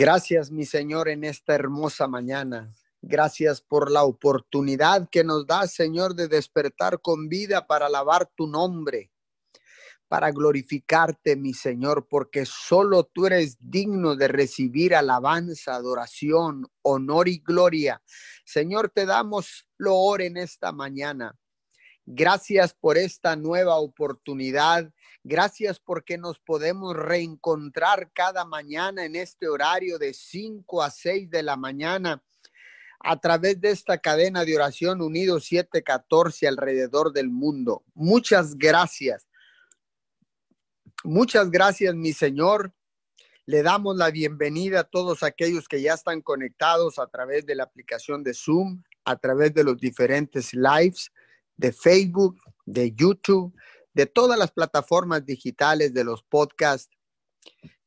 Gracias, mi Señor, en esta hermosa mañana. Gracias por la oportunidad que nos da, Señor, de despertar con vida para alabar tu nombre, para glorificarte, mi Señor, porque solo tú eres digno de recibir alabanza, adoración, honor y gloria. Señor, te damos loor en esta mañana. Gracias por esta nueva oportunidad. Gracias porque nos podemos reencontrar cada mañana en este horario de 5 a 6 de la mañana a través de esta cadena de oración unido 714 alrededor del mundo. Muchas gracias. Muchas gracias, mi Señor. Le damos la bienvenida a todos aquellos que ya están conectados a través de la aplicación de Zoom, a través de los diferentes lives de Facebook, de YouTube, de todas las plataformas digitales, de los podcasts,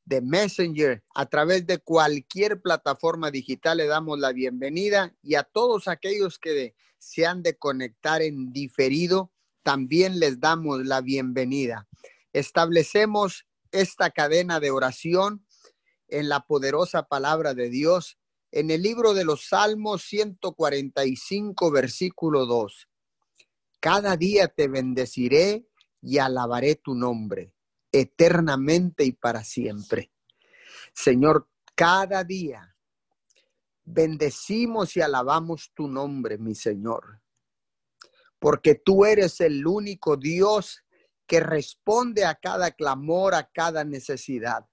de Messenger, a través de cualquier plataforma digital le damos la bienvenida y a todos aquellos que se han de conectar en diferido, también les damos la bienvenida. Establecemos esta cadena de oración en la poderosa palabra de Dios en el libro de los Salmos 145, versículo 2. Cada día te bendeciré y alabaré tu nombre eternamente y para siempre. Señor, cada día bendecimos y alabamos tu nombre, mi Señor, porque tú eres el único Dios que responde a cada clamor, a cada necesidad.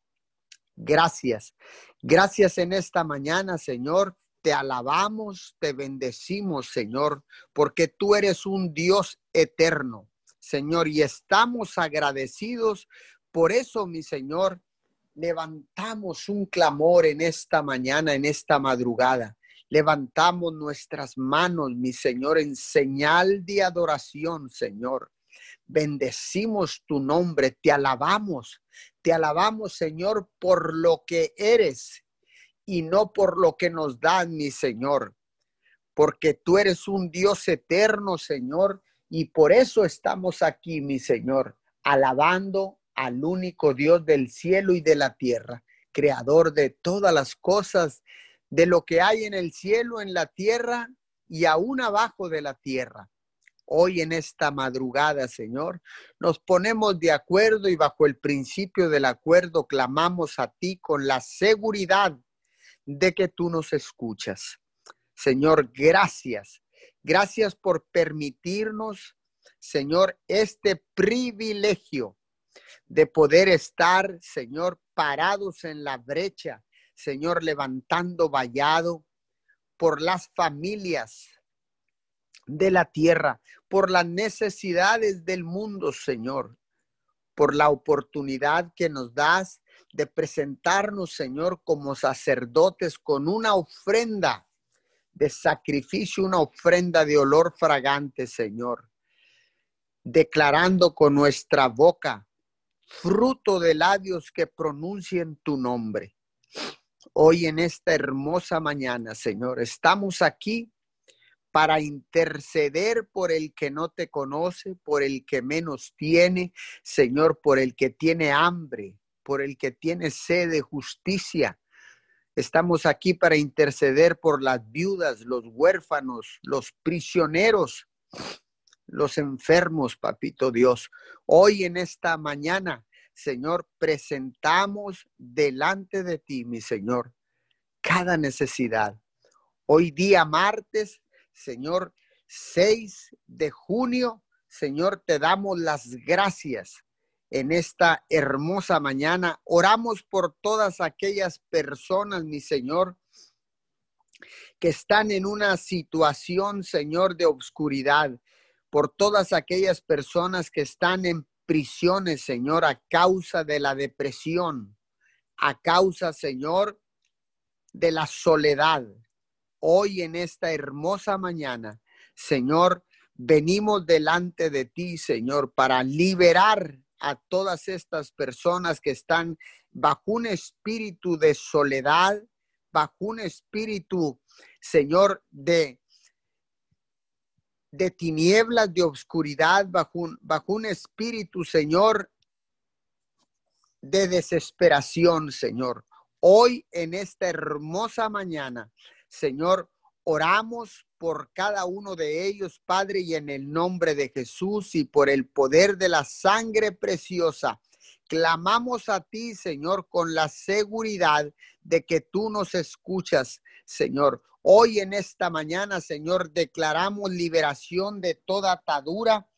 Gracias. Gracias en esta mañana, Señor, te alabamos, te bendecimos, Señor, porque tú eres un Dios eterno, Señor, y estamos agradecidos. Por eso, mi Señor, levantamos un clamor en esta mañana, en esta madrugada. Levantamos nuestras manos, mi Señor, en señal de adoración, Señor. Bendecimos tu nombre, te alabamos, te alabamos, Señor, por lo que eres y no por lo que nos dan, mi Señor, porque tú eres un Dios eterno, Señor, y por eso estamos aquí, mi Señor, alabando al único Dios del cielo y de la tierra, creador de todas las cosas, de lo que hay en el cielo, en la tierra y aún abajo de la tierra. Hoy en esta madrugada, Señor, nos ponemos de acuerdo y bajo el principio del acuerdo clamamos a ti con la seguridad de que tú nos escuchas. Señor, gracias. Gracias por permitirnos, Señor, este privilegio de poder estar, Señor, parados en la brecha, Señor, levantando vallado por las familias de la tierra, por las necesidades del mundo, Señor, por la oportunidad que nos das de presentarnos, Señor, como sacerdotes con una ofrenda de sacrificio, una ofrenda de olor fragante, Señor, declarando con nuestra boca fruto de labios que pronuncien tu nombre. Hoy en esta hermosa mañana, Señor, estamos aquí para interceder por el que no te conoce, por el que menos tiene, Señor, por el que tiene hambre, por el que tiene sed de justicia. Estamos aquí para interceder por las viudas, los huérfanos, los prisioneros, los enfermos, papito Dios. Hoy en esta mañana, Señor, presentamos delante de ti, mi Señor, cada necesidad. Hoy día martes, Señor, 6 de junio, Señor, te damos las gracias en esta hermosa mañana. Oramos por todas aquellas personas, mi Señor, que están en una situación, Señor, de obscuridad, por todas aquellas personas que están en prisiones, Señor, a causa de la depresión, a causa, Señor, de la soledad. Hoy en esta hermosa mañana, Señor, venimos delante de ti, Señor, para liberar a todas estas personas que están bajo un espíritu de soledad, bajo un espíritu, Señor, de, de tinieblas, de obscuridad, bajo un, bajo un espíritu, Señor, de desesperación, Señor. hoy en esta hermosa mañana, Señor, oramos por cada uno de ellos, Padre, y en el nombre de Jesús y por el poder de la sangre preciosa. Clamamos a ti, Señor, con la seguridad de que tú nos escuchas, Señor. Hoy en esta mañana, Señor, declaramos liberación de toda atadura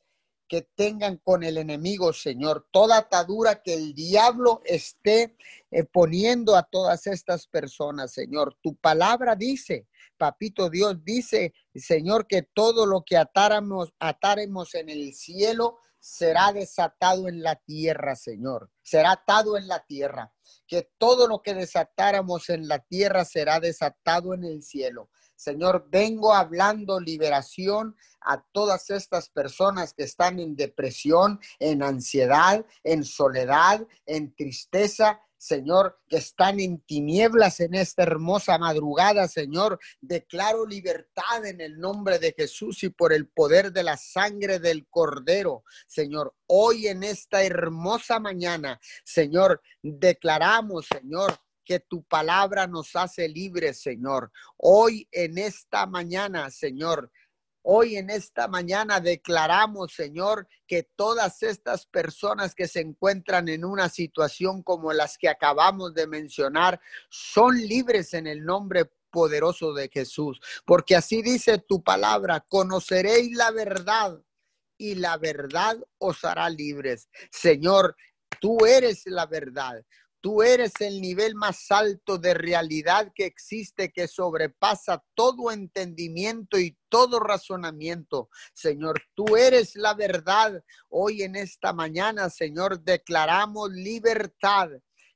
que tengan con el enemigo, Señor. Toda atadura que el diablo esté eh, poniendo a todas estas personas, Señor. Tu palabra dice, papito Dios dice, Señor, que todo lo que atáramos, atáremos en el cielo será desatado en la tierra, Señor. Será atado en la tierra. Que todo lo que desatáramos en la tierra será desatado en el cielo. Señor, vengo hablando liberación a todas estas personas que están en depresión, en ansiedad, en soledad, en tristeza, Señor, que están en tinieblas en esta hermosa madrugada, Señor. Declaro libertad en el nombre de Jesús y por el poder de la sangre del Cordero, Señor. Hoy en esta hermosa mañana, Señor, declaramos, Señor, que tu palabra nos hace libres, Señor. Hoy en esta mañana, Señor, Hoy en esta mañana declaramos, Señor, que todas estas personas que se encuentran en una situación como las que acabamos de mencionar son libres en el nombre poderoso de Jesús. Porque así dice tu palabra, conoceréis la verdad y la verdad os hará libres. Señor, tú eres la verdad. Tú eres el nivel más alto de realidad que existe, que sobrepasa todo entendimiento y todo razonamiento. Señor, tú eres la verdad. Hoy en esta mañana, Señor, declaramos libertad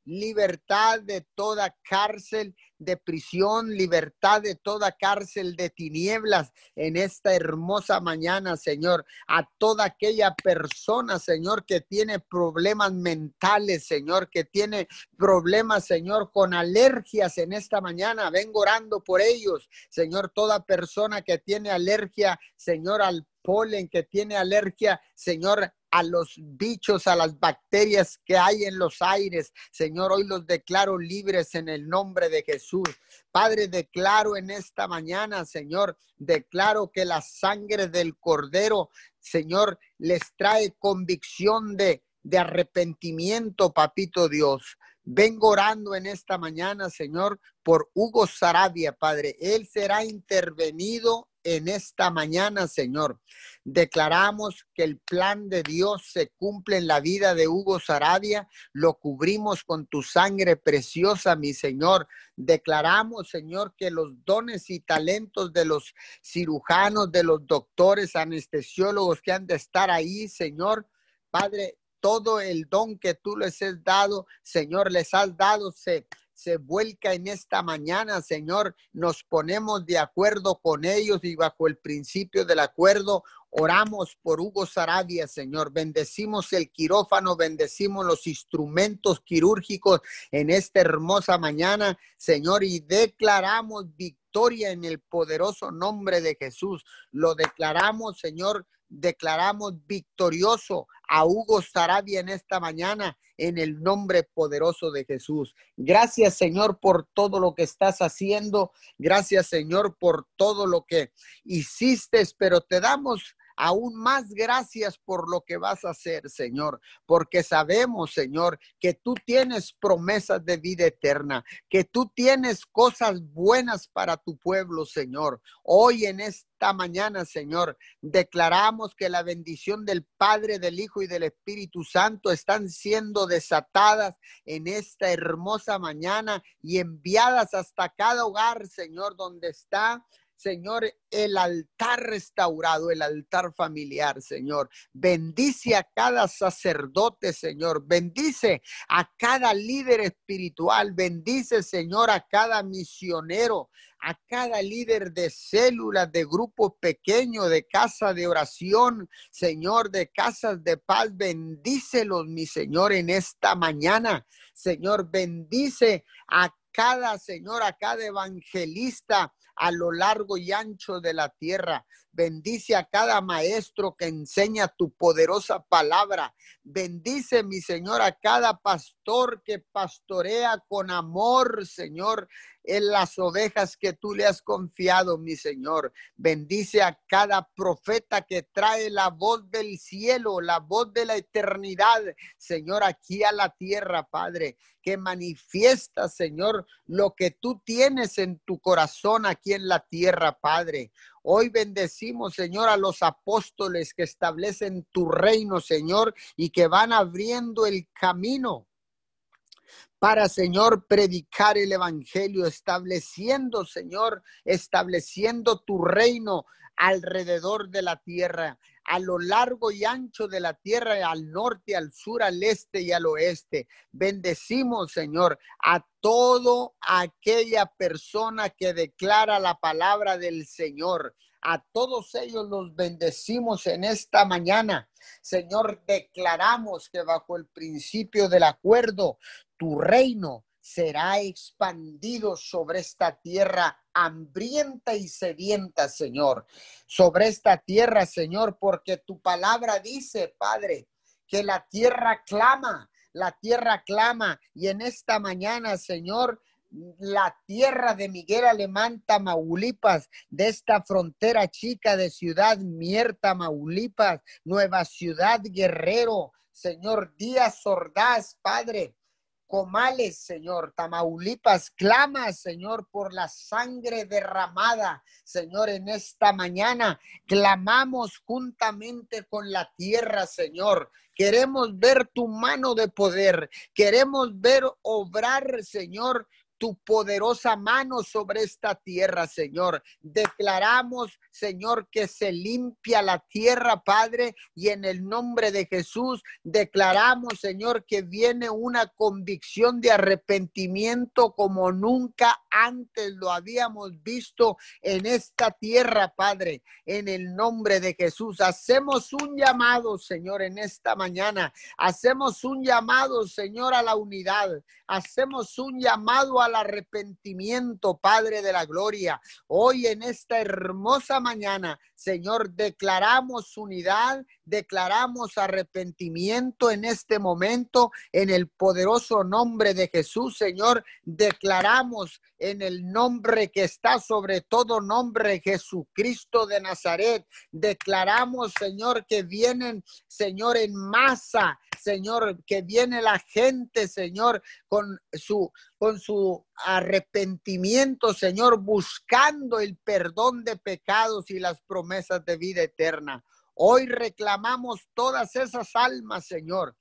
libertad de toda cárcel de prisión, libertad de toda cárcel de tinieblas en esta hermosa mañana, Señor. A toda aquella persona, Señor, que tiene problemas mentales, Señor, que tiene problemas, Señor, con alergias en esta mañana. Vengo orando por ellos, Señor. Toda persona que tiene alergia, Señor, al polen, que tiene alergia, Señor, a los bichos, a las bacterias que hay en los aires. Señor, hoy los declaro libres en el nombre de Jesús. Padre, declaro en esta mañana, Señor, declaro que la sangre del cordero, Señor, les trae convicción de, de arrepentimiento, papito Dios. Vengo orando en esta mañana, Señor, por Hugo Sarabia, Padre. Él será intervenido en esta mañana, Señor. Declaramos que el plan de Dios se cumple en la vida de Hugo Sarabia. Lo cubrimos con tu sangre preciosa, mi Señor. Declaramos, Señor, que los dones y talentos de los cirujanos, de los doctores, anestesiólogos que han de estar ahí, Señor, Padre, todo el don que tú les has dado, Señor, les has dado, se se vuelca en esta mañana, Señor. Nos ponemos de acuerdo con ellos y bajo el principio del acuerdo oramos por Hugo Sarabia, Señor. Bendecimos el quirófano, bendecimos los instrumentos quirúrgicos en esta hermosa mañana, Señor, y declaramos victoria en el poderoso nombre de Jesús. Lo declaramos, Señor, declaramos victorioso a Hugo Sarabia en esta mañana en el nombre poderoso de Jesús. Gracias Señor por todo lo que estás haciendo. Gracias Señor por todo lo que hiciste, pero te damos aún más gracias por lo que vas a hacer, Señor, porque sabemos, Señor, que tú tienes promesas de vida eterna, que tú tienes cosas buenas para tu pueblo, Señor. Hoy en esta mañana, Señor, declaramos que la bendición del Padre, del Hijo y del Espíritu Santo están siendo desatadas en esta hermosa mañana y enviadas hasta cada hogar, Señor, donde está Señor, el altar restaurado, el altar familiar, Señor. Bendice a cada sacerdote, Señor. Bendice a cada líder espiritual. Bendice, Señor, a cada misionero, a cada líder de células, de grupo pequeño, de casa de oración, Señor, de casas de paz. Bendícelos, mi Señor, en esta mañana. Señor, bendice a cada Señor, a cada evangelista a lo largo y ancho de la tierra. Bendice a cada maestro que enseña tu poderosa palabra. Bendice, mi Señor, a cada pastor que pastorea con amor, Señor, en las ovejas que tú le has confiado, mi Señor. Bendice a cada profeta que trae la voz del cielo, la voz de la eternidad, Señor, aquí a la tierra, Padre, que manifiesta, Señor, lo que tú tienes en tu corazón aquí en la tierra, Padre. Hoy bendecimos, Señor, a los apóstoles que establecen tu reino, Señor, y que van abriendo el camino para, Señor, predicar el Evangelio, estableciendo, Señor, estableciendo tu reino alrededor de la tierra, a lo largo y ancho de la tierra, al norte, al sur, al este y al oeste. Bendecimos, Señor, a todo aquella persona que declara la palabra del Señor. A todos ellos los bendecimos en esta mañana. Señor, declaramos que bajo el principio del acuerdo, tu reino será expandido sobre esta tierra hambrienta y sedienta, Señor. Sobre esta tierra, Señor, porque tu palabra dice, Padre, que la tierra clama, la tierra clama. Y en esta mañana, Señor, la tierra de Miguel Alemán, Tamaulipas, de esta frontera chica de Ciudad Mierta, Tamaulipas, Nueva Ciudad Guerrero, Señor Díaz Ordaz, Padre, Comales, Señor, Tamaulipas, clama, Señor, por la sangre derramada, Señor, en esta mañana. Clamamos juntamente con la tierra, Señor. Queremos ver tu mano de poder. Queremos ver obrar, Señor, tu poderosa mano sobre esta tierra, Señor. Declaramos, Señor, que se limpia la tierra, Padre, y en el nombre de Jesús declaramos, Señor, que viene una convicción de arrepentimiento como nunca antes lo habíamos visto en esta tierra, Padre, en el nombre de Jesús. Hacemos un llamado, Señor, en esta mañana. Hacemos un llamado, Señor, a la unidad. Hacemos un llamado arrepentimiento, Padre de la Gloria. Hoy en esta hermosa mañana, Señor, declaramos unidad, declaramos arrepentimiento en este momento, en el poderoso nombre de Jesús, Señor. Declaramos en el nombre que está sobre todo nombre, Jesucristo de Nazaret. Declaramos, Señor, que vienen, Señor, en masa, Señor, que viene la gente, Señor, con su con su arrepentimiento, Señor, buscando el perdón de pecados y las promesas de vida eterna. Hoy reclamamos todas esas almas, Señor.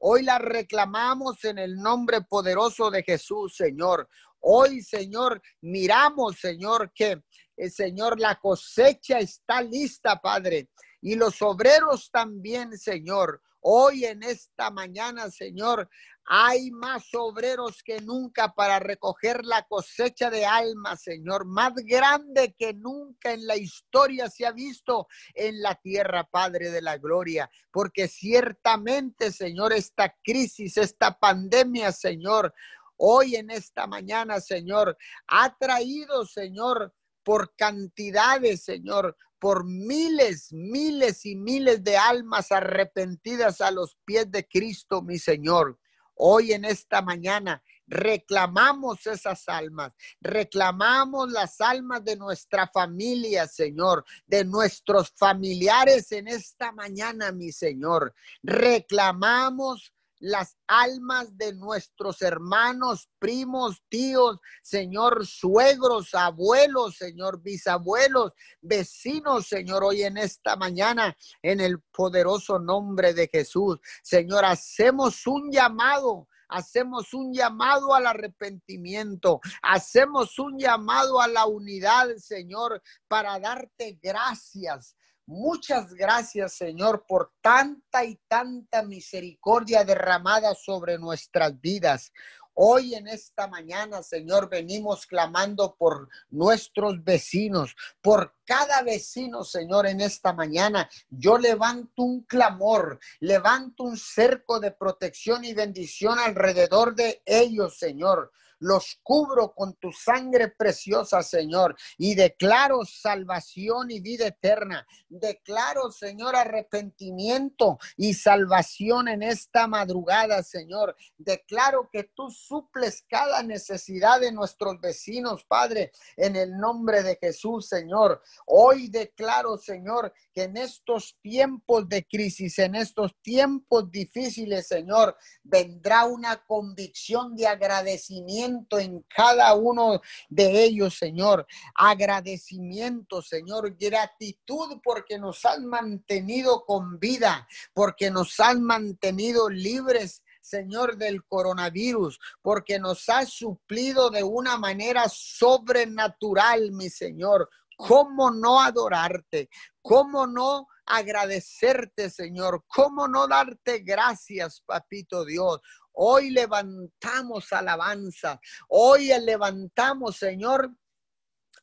Hoy las reclamamos en el nombre poderoso de Jesús, Señor. Hoy, Señor, miramos, Señor, que, eh, Señor, la cosecha está lista, Padre. Y los obreros también, Señor. Hoy en esta mañana, Señor, hay más obreros que nunca para recoger la cosecha de almas, Señor, más grande que nunca en la historia se ha visto en la tierra, Padre de la Gloria, porque ciertamente, Señor, esta crisis, esta pandemia, Señor, hoy en esta mañana, Señor, ha traído, Señor, por cantidades, Señor, por miles, miles y miles de almas arrepentidas a los pies de Cristo, mi Señor. Hoy en esta mañana reclamamos esas almas, reclamamos las almas de nuestra familia, Señor, de nuestros familiares en esta mañana, mi Señor. Reclamamos las almas de nuestros hermanos, primos, tíos, Señor, suegros, abuelos, Señor, bisabuelos, vecinos, Señor, hoy en esta mañana, en el poderoso nombre de Jesús. Señor, hacemos un llamado hacemos un llamado al arrepentimiento, hacemos un llamado a la unidad, Señor, para darte gracias, Muchas gracias, Señor, por tanta y tanta misericordia derramada sobre nuestras vidas. Hoy en esta mañana, Señor, venimos clamando por nuestros vecinos, por cada vecino, Señor, en esta mañana. Yo levanto un clamor, levanto un cerco de protección y bendición alrededor de ellos, Señor los cubro con tu sangre preciosa, Señor, y declaro salvación y vida eterna. Declaro, Señor, arrepentimiento y salvación en esta madrugada, Señor. Declaro que tú suples cada necesidad de nuestros vecinos, Padre, en el nombre de Jesús, Señor. Hoy declaro, Señor, que en estos tiempos de crisis, en estos tiempos difíciles, Señor, vendrá una convicción de agradecimiento en cada uno de ellos, Señor. Agradecimiento, Señor. Gratitud porque nos han mantenido con vida, porque nos han mantenido libres Señor, del coronavirus, porque nos ha suplido de una manera sobrenatural, mi Señor. ¿Cómo no adorarte? ¿Cómo no agradecerte, Señor? ¿Cómo no darte gracias, Papito Dios? Hoy levantamos alabanza. Hoy levantamos, Señor,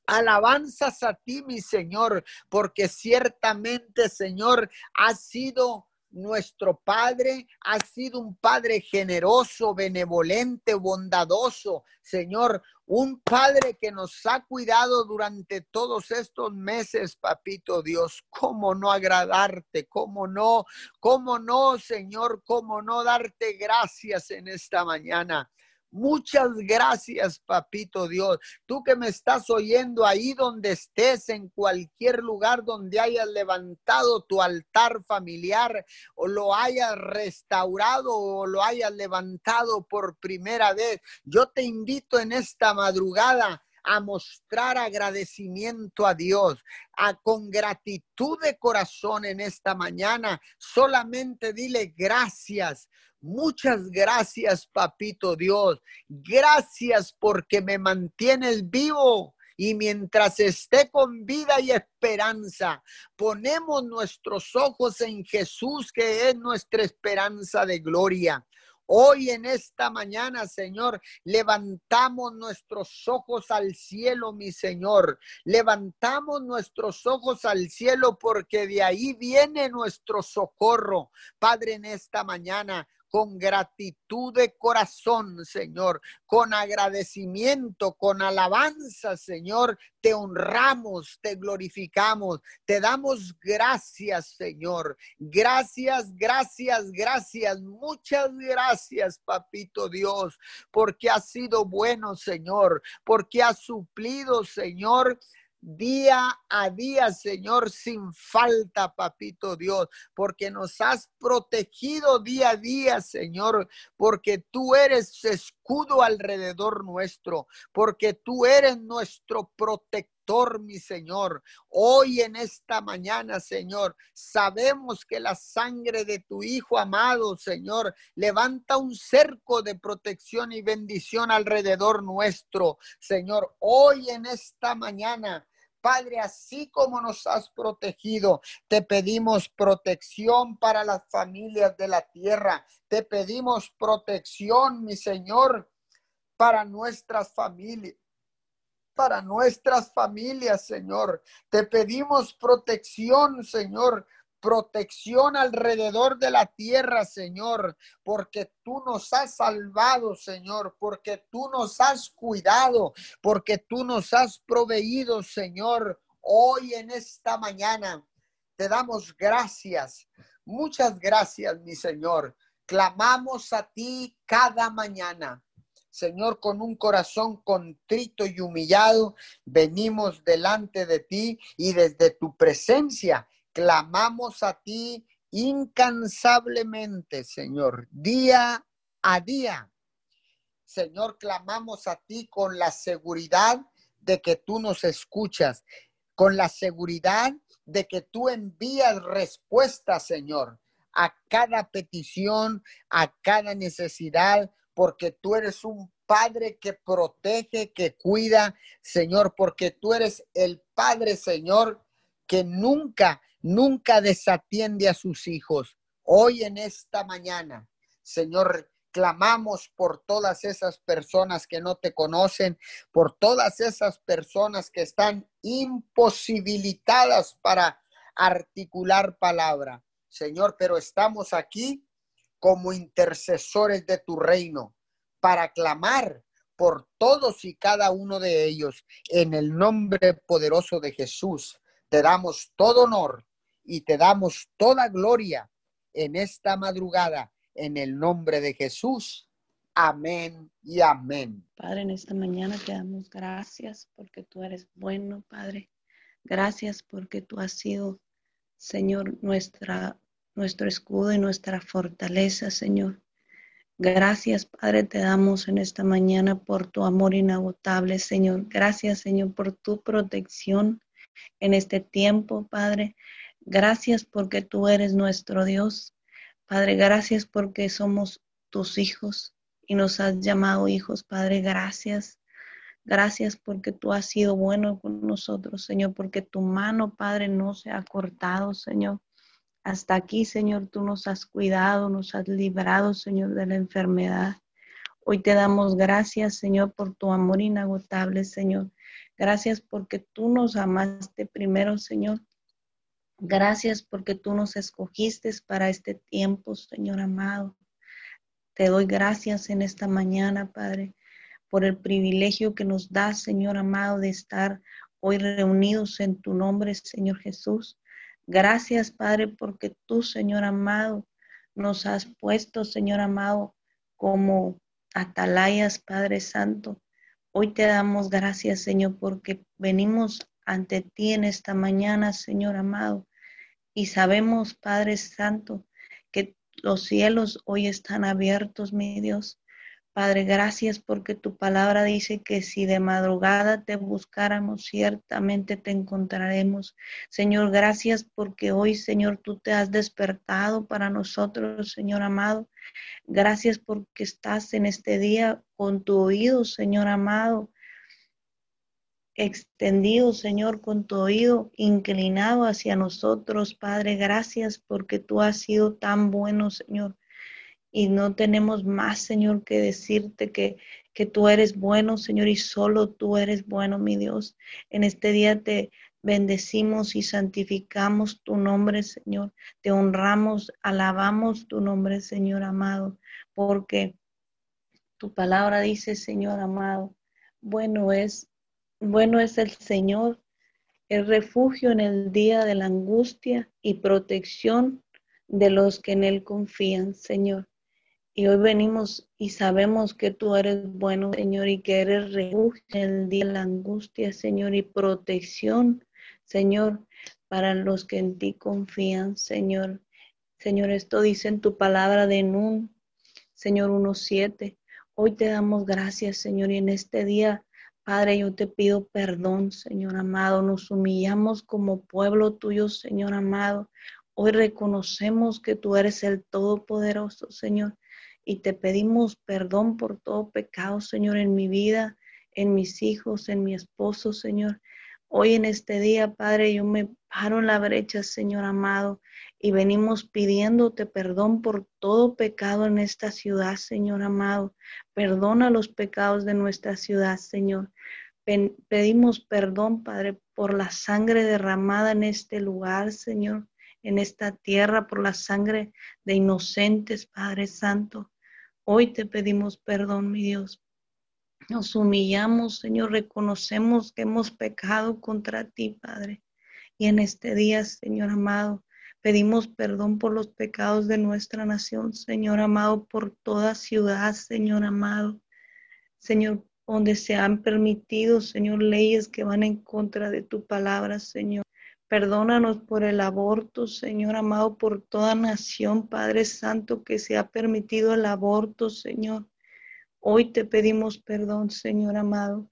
alabanzas a ti, mi Señor, porque ciertamente, Señor, ha sido nuestro Padre ha sido un Padre generoso, benevolente, bondadoso, Señor, un Padre que nos ha cuidado durante todos estos meses, papito Dios. ¿Cómo no agradarte? ¿Cómo no? ¿Cómo no, Señor? ¿Cómo no darte gracias en esta mañana? Muchas gracias, papito Dios. Tú que me estás oyendo ahí donde estés, en cualquier lugar donde hayas levantado tu altar familiar o lo hayas restaurado o lo hayas levantado por primera vez. Yo te invito en esta madrugada a mostrar agradecimiento a Dios, a con gratitud de corazón en esta mañana. Solamente dile gracias. Muchas gracias, papito Dios. Gracias porque me mantienes vivo. Y mientras esté con vida y esperanza, ponemos nuestros ojos en Jesús, que es nuestra esperanza de gloria. Hoy en esta mañana, Señor, levantamos nuestros ojos al cielo, mi Señor. Levantamos nuestros ojos al cielo porque de ahí viene nuestro socorro. Padre, en esta mañana con gratitud de corazón, Señor, con agradecimiento, con alabanza, Señor, te honramos, te glorificamos, te damos gracias, Señor. Gracias, gracias, gracias, muchas gracias, Papito Dios, porque has sido bueno, Señor, porque has suplido, Señor día a día, Señor, sin falta, papito Dios, porque nos has protegido día a día, Señor, porque tú eres escudo alrededor nuestro, porque tú eres nuestro protector mi Señor. Hoy en esta mañana, Señor, sabemos que la sangre de tu Hijo amado, Señor, levanta un cerco de protección y bendición alrededor nuestro, Señor. Hoy en esta mañana Padre, así como nos has protegido, te pedimos protección para las familias de la tierra. Te pedimos protección, mi Señor, para nuestras familias para nuestras familias, Señor. Te pedimos protección, Señor, protección alrededor de la tierra, Señor, porque tú nos has salvado, Señor, porque tú nos has cuidado, porque tú nos has proveído, Señor. Hoy en esta mañana te damos gracias. Muchas gracias, mi Señor. Clamamos a ti cada mañana. Señor, con un corazón contrito y humillado, venimos delante de ti y desde tu presencia clamamos a ti incansablemente, Señor, día a día. Señor, clamamos a ti con la seguridad de que tú nos escuchas, con la seguridad de que tú envías respuesta, Señor, a cada petición, a cada necesidad, porque tú eres un Padre que protege, que cuida, Señor, porque tú eres el Padre, Señor, que nunca nunca desatiende a sus hijos. Hoy en esta mañana, Señor, clamamos por todas esas personas que no te conocen, por todas esas personas que están imposibilitadas para articular palabra. Señor, pero estamos aquí como intercesores de tu reino para clamar por todos y cada uno de ellos. En el nombre poderoso de Jesús, te damos todo honor y te damos toda gloria en esta madrugada. En el nombre de Jesús. Amén y amén. Padre, en esta mañana te damos gracias porque tú eres bueno, Padre. Gracias porque tú has sido, Señor, nuestra, nuestro escudo y nuestra fortaleza, Señor. Gracias, Padre, te damos en esta mañana por tu amor inagotable, Señor. Gracias, Señor, por tu protección en este tiempo, Padre. Gracias porque tú eres nuestro Dios. Padre, gracias porque somos tus hijos y nos has llamado hijos, Padre. Gracias. Gracias porque tú has sido bueno con nosotros, Señor, porque tu mano, Padre, no se ha cortado, Señor. Hasta aquí, Señor, tú nos has cuidado, nos has librado, Señor, de la enfermedad. Hoy te damos gracias, Señor, por tu amor inagotable, Señor. Gracias porque tú nos amaste primero, Señor. Gracias porque tú nos escogiste para este tiempo, Señor amado. Te doy gracias en esta mañana, Padre, por el privilegio que nos da, Señor amado, de estar hoy reunidos en tu nombre, Señor Jesús. Gracias, Padre, porque tú, Señor amado, nos has puesto, Señor amado, como atalayas, Padre Santo. Hoy te damos gracias, Señor, porque venimos ante ti en esta mañana, Señor amado. Y sabemos, Padre Santo, que los cielos hoy están abiertos, mi Dios, Padre, gracias porque tu palabra dice que si de madrugada te buscáramos, ciertamente te encontraremos. Señor, gracias porque hoy, Señor, tú te has despertado para nosotros, Señor amado. Gracias porque estás en este día con tu oído, Señor amado, extendido, Señor, con tu oído inclinado hacia nosotros, Padre. Gracias porque tú has sido tan bueno, Señor y no tenemos más, Señor, que decirte que, que tú eres bueno, Señor, y solo tú eres bueno, mi Dios. En este día te bendecimos y santificamos tu nombre, Señor. Te honramos, alabamos tu nombre, Señor amado, porque tu palabra dice, Señor amado, bueno es, bueno es el Señor, el refugio en el día de la angustia y protección de los que en Él confían, Señor. Y hoy venimos y sabemos que tú eres bueno, Señor, y que eres refugio en el día de la angustia, Señor, y protección, Señor, para los que en ti confían, Señor. Señor, esto dice en tu palabra de Nun, Señor 1.7. Hoy te damos gracias, Señor, y en este día, Padre, yo te pido perdón, Señor amado. Nos humillamos como pueblo tuyo, Señor amado. Hoy reconocemos que tú eres el Todopoderoso, Señor y te pedimos perdón por todo pecado, Señor, en mi vida, en mis hijos, en mi esposo, Señor. Hoy en este día, Padre, yo me paro en la brecha, Señor amado, y venimos pidiéndote perdón por todo pecado en esta ciudad, Señor amado. Perdona los pecados de nuestra ciudad, Señor. Pedimos perdón, Padre, por la sangre derramada en este lugar, Señor, en esta tierra, por la sangre de inocentes, Padre Santo. Hoy te pedimos perdón, mi Dios. Nos humillamos, Señor, reconocemos que hemos pecado contra ti, Padre. Y en este día, Señor amado, pedimos perdón por los pecados de nuestra nación, Señor amado, por toda ciudad, Señor amado. Señor, donde se han permitido, Señor, leyes que van en contra de tu palabra, Señor. Perdónanos por el aborto, Señor amado, por toda nación, Padre Santo, que se ha permitido el aborto, Señor. Hoy te pedimos perdón, Señor amado,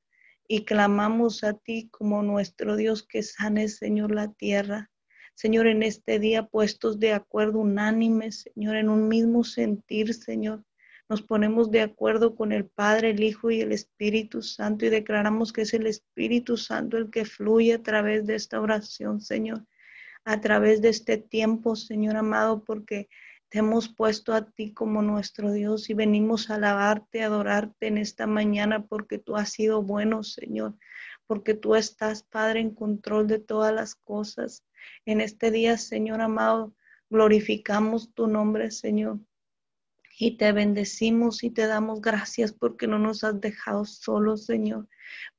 y clamamos a ti como nuestro Dios que sane, Señor, la tierra. Señor, en este día puestos de acuerdo unánimes, Señor, en un mismo sentir, Señor. Nos ponemos de acuerdo con el Padre, el Hijo y el Espíritu Santo y declaramos que es el Espíritu Santo el que fluye a través de esta oración, Señor, a través de este tiempo, Señor amado, porque te hemos puesto a ti como nuestro Dios y venimos a alabarte, a adorarte en esta mañana porque tú has sido bueno, Señor, porque tú estás, Padre, en control de todas las cosas. En este día, Señor amado, glorificamos tu nombre, Señor. Y te bendecimos y te damos gracias porque no nos has dejado solos, Señor.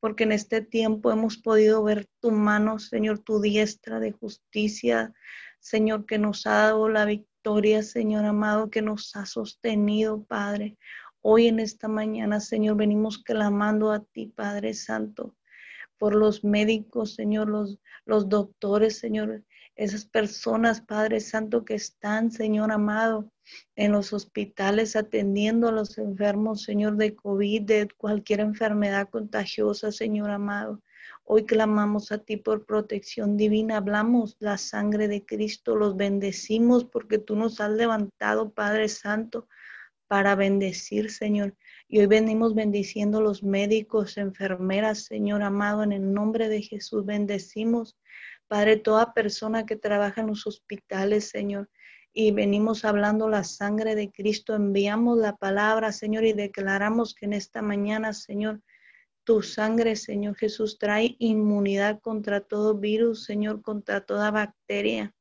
Porque en este tiempo hemos podido ver tu mano, Señor, tu diestra de justicia, Señor, que nos ha dado la victoria, Señor amado, que nos ha sostenido, Padre. Hoy en esta mañana, Señor, venimos clamando a ti, Padre Santo, por los médicos, Señor, los, los doctores, Señor, esas personas, Padre Santo, que están, Señor amado, en los hospitales atendiendo a los enfermos, Señor, de COVID, de cualquier enfermedad contagiosa, Señor amado. Hoy clamamos a ti por protección divina, hablamos la sangre de Cristo, los bendecimos porque tú nos has levantado, Padre Santo, para bendecir, Señor. Y hoy venimos bendiciendo los médicos, enfermeras, Señor amado, en el nombre de Jesús bendecimos Padre, toda persona que trabaja en los hospitales, Señor, y venimos hablando la sangre de Cristo, enviamos la palabra, Señor, y declaramos que en esta mañana, Señor, tu sangre, Señor Jesús, trae inmunidad contra todo virus, Señor, contra toda bacteria.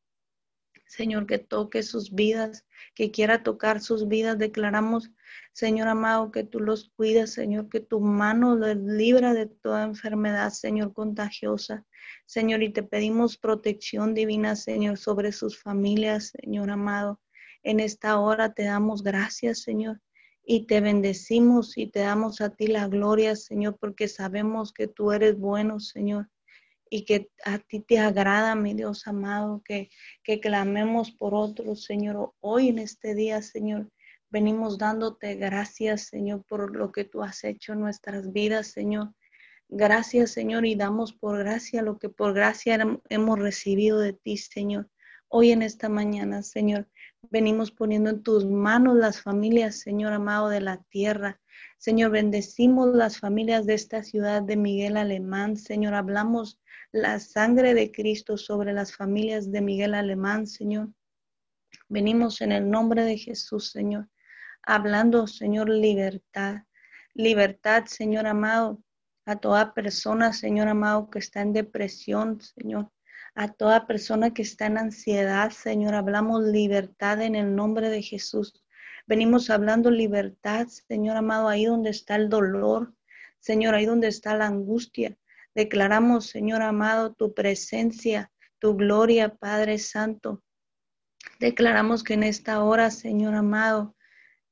Señor, que toque sus vidas, que quiera tocar sus vidas. Declaramos, Señor amado, que tú los cuidas, Señor, que tu mano les libra de toda enfermedad, Señor, contagiosa. Señor, y te pedimos protección divina, Señor, sobre sus familias, Señor amado. En esta hora te damos gracias, Señor, y te bendecimos y te damos a ti la gloria, Señor, porque sabemos que tú eres bueno, Señor y que a ti te agrada, mi Dios amado, que, que clamemos por otros, Señor. Hoy en este día, Señor, venimos dándote gracias, Señor, por lo que tú has hecho en nuestras vidas, Señor. Gracias, Señor, y damos por gracia lo que por gracia hemos recibido de ti, Señor. Hoy en esta mañana, Señor, venimos poniendo en tus manos las familias, Señor amado, de la tierra. Señor, bendecimos las familias de esta ciudad de Miguel Alemán. Señor, hablamos la sangre de Cristo sobre las familias de Miguel Alemán, Señor. Venimos en el nombre de Jesús, Señor, hablando, Señor, libertad. Libertad, Señor amado, a toda persona, Señor amado, que está en depresión, Señor. A toda persona que está en ansiedad, Señor, hablamos libertad en el nombre de Jesús. Venimos hablando libertad, Señor amado, ahí donde está el dolor, Señor, ahí donde está la angustia. Declaramos, Señor amado, tu presencia, tu gloria, Padre Santo. Declaramos que en esta hora, Señor amado,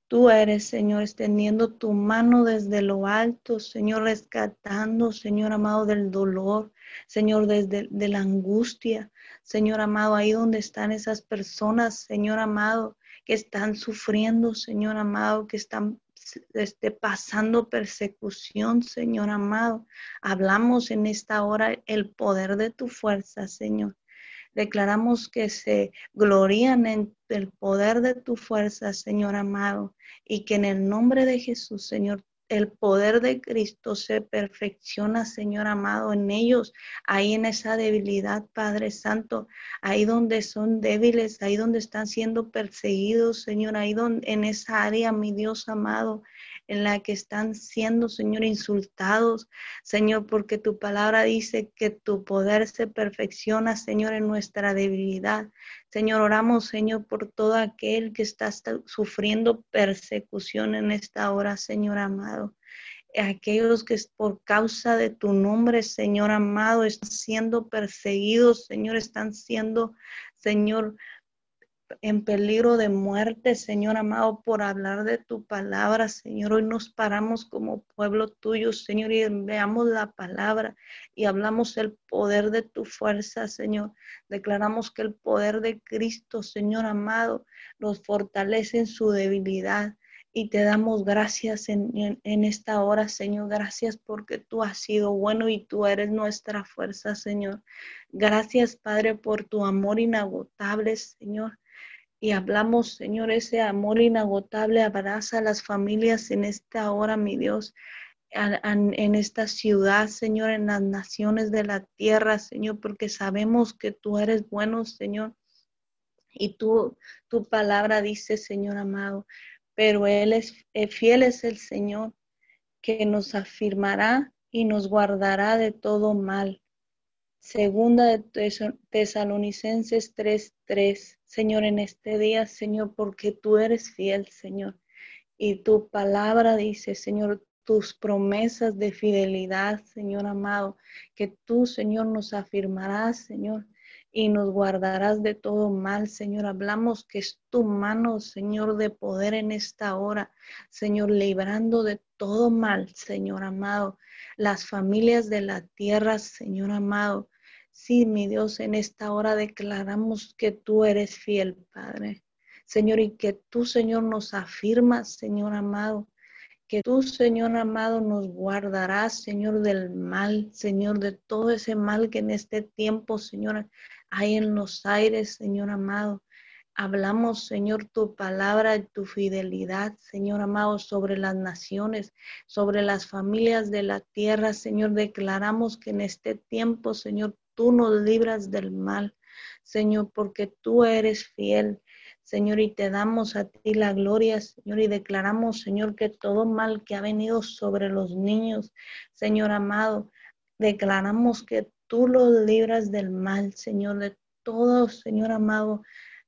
tú eres, Señor, extendiendo tu mano desde lo alto, Señor, rescatando, Señor amado, del dolor, Señor, desde de la angustia, Señor amado, ahí donde están esas personas, Señor amado, que están sufriendo, Señor amado, que están esté pasando persecución, Señor amado. Hablamos en esta hora el poder de tu fuerza, Señor. Declaramos que se glorían en el poder de tu fuerza, Señor amado, y que en el nombre de Jesús, Señor, el poder de Cristo se perfecciona, Señor amado, en ellos, ahí en esa debilidad, Padre Santo, ahí donde son débiles, ahí donde están siendo perseguidos, Señor, ahí donde en esa área, mi Dios amado, en la que están siendo, Señor, insultados, Señor, porque tu palabra dice que tu poder se perfecciona, Señor, en nuestra debilidad. Señor, oramos, Señor, por todo aquel que está sufriendo persecución en esta hora, Señor amado aquellos que por causa de tu nombre, Señor amado, están siendo perseguidos, Señor, están siendo, Señor, en peligro de muerte, Señor amado, por hablar de tu palabra, Señor. Hoy nos paramos como pueblo tuyo, Señor, y veamos la palabra y hablamos el poder de tu fuerza, Señor. Declaramos que el poder de Cristo, Señor amado, nos fortalece en su debilidad. Y te damos gracias en, en esta hora, Señor. Gracias porque tú has sido bueno y tú eres nuestra fuerza, Señor. Gracias, Padre, por tu amor inagotable, Señor y hablamos, Señor, ese amor inagotable abraza a las familias en esta hora, mi Dios, en esta ciudad, Señor, en las naciones de la tierra, Señor, porque sabemos que tú eres bueno, Señor. Y tú, tu palabra dice, Señor amado, pero Él es eh, fiel es el Señor que nos afirmará y nos guardará de todo mal. Segunda de Tesalonicenses 3:3. Señor, en este día, Señor, porque tú eres fiel, Señor. Y tu palabra dice, Señor, tus promesas de fidelidad, Señor amado, que tú, Señor, nos afirmarás, Señor, y nos guardarás de todo mal, Señor. Hablamos que es tu mano, Señor, de poder en esta hora, Señor, librando de todo mal, Señor amado, las familias de la tierra, Señor amado. Sí, mi Dios, en esta hora declaramos que tú eres fiel, Padre. Señor, y que tú, Señor, nos afirmas, Señor amado, que tú, Señor amado, nos guardarás, Señor, del mal, Señor, de todo ese mal que en este tiempo, Señor, hay en los aires, Señor amado. Hablamos, Señor, tu palabra y tu fidelidad, Señor amado, sobre las naciones, sobre las familias de la tierra, Señor. Declaramos que en este tiempo, Señor, tú nos libras del mal, Señor, porque tú eres fiel. Señor, y te damos a ti la gloria, Señor, y declaramos, Señor, que todo mal que ha venido sobre los niños, Señor amado, declaramos que tú los libras del mal, Señor, de todo, Señor amado,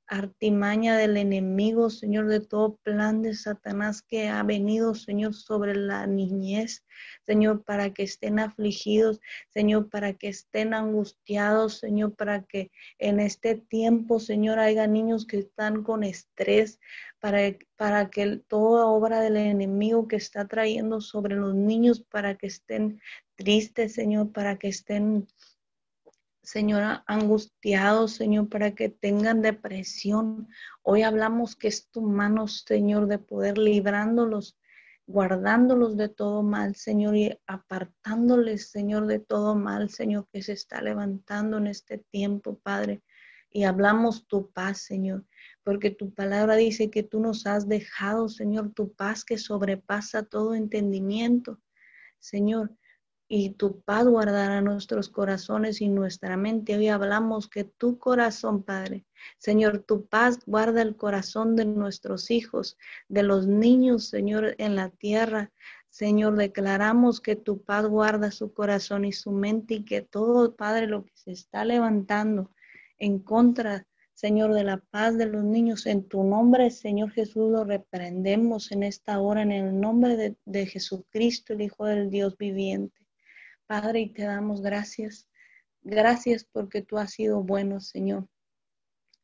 artimaña del enemigo, Señor, de todo plan de Satanás que ha venido, Señor, sobre la niñez, Señor, para que estén afligidos, Señor, para que estén angustiados, Señor, para que en este tiempo, Señor, haya niños que están con estrés, para, para que toda obra del enemigo que está trayendo sobre los niños, para que estén tristes, Señor, para que estén Señor, angustiados, Señor, para que tengan depresión. Hoy hablamos que es tu mano, Señor, de poder librándolos, guardándolos de todo mal, Señor, y apartándoles, Señor, de todo mal, Señor, que se está levantando en este tiempo, Padre. Y hablamos tu paz, Señor, porque tu palabra dice que tú nos has dejado, Señor, tu paz que sobrepasa todo entendimiento. Señor, y tu paz guardará nuestros corazones y nuestra mente. Hoy hablamos que tu corazón, Padre, Señor, tu paz guarda el corazón de nuestros hijos, de los niños, Señor, en la tierra. Señor, declaramos que tu paz guarda su corazón y su mente y que todo, Padre, lo que se está levantando en contra, Señor, de la paz de los niños, en tu nombre, Señor Jesús, lo reprendemos en esta hora, en el nombre de, de Jesucristo, el Hijo del Dios viviente. Padre, y te damos gracias. Gracias porque tú has sido bueno, Señor.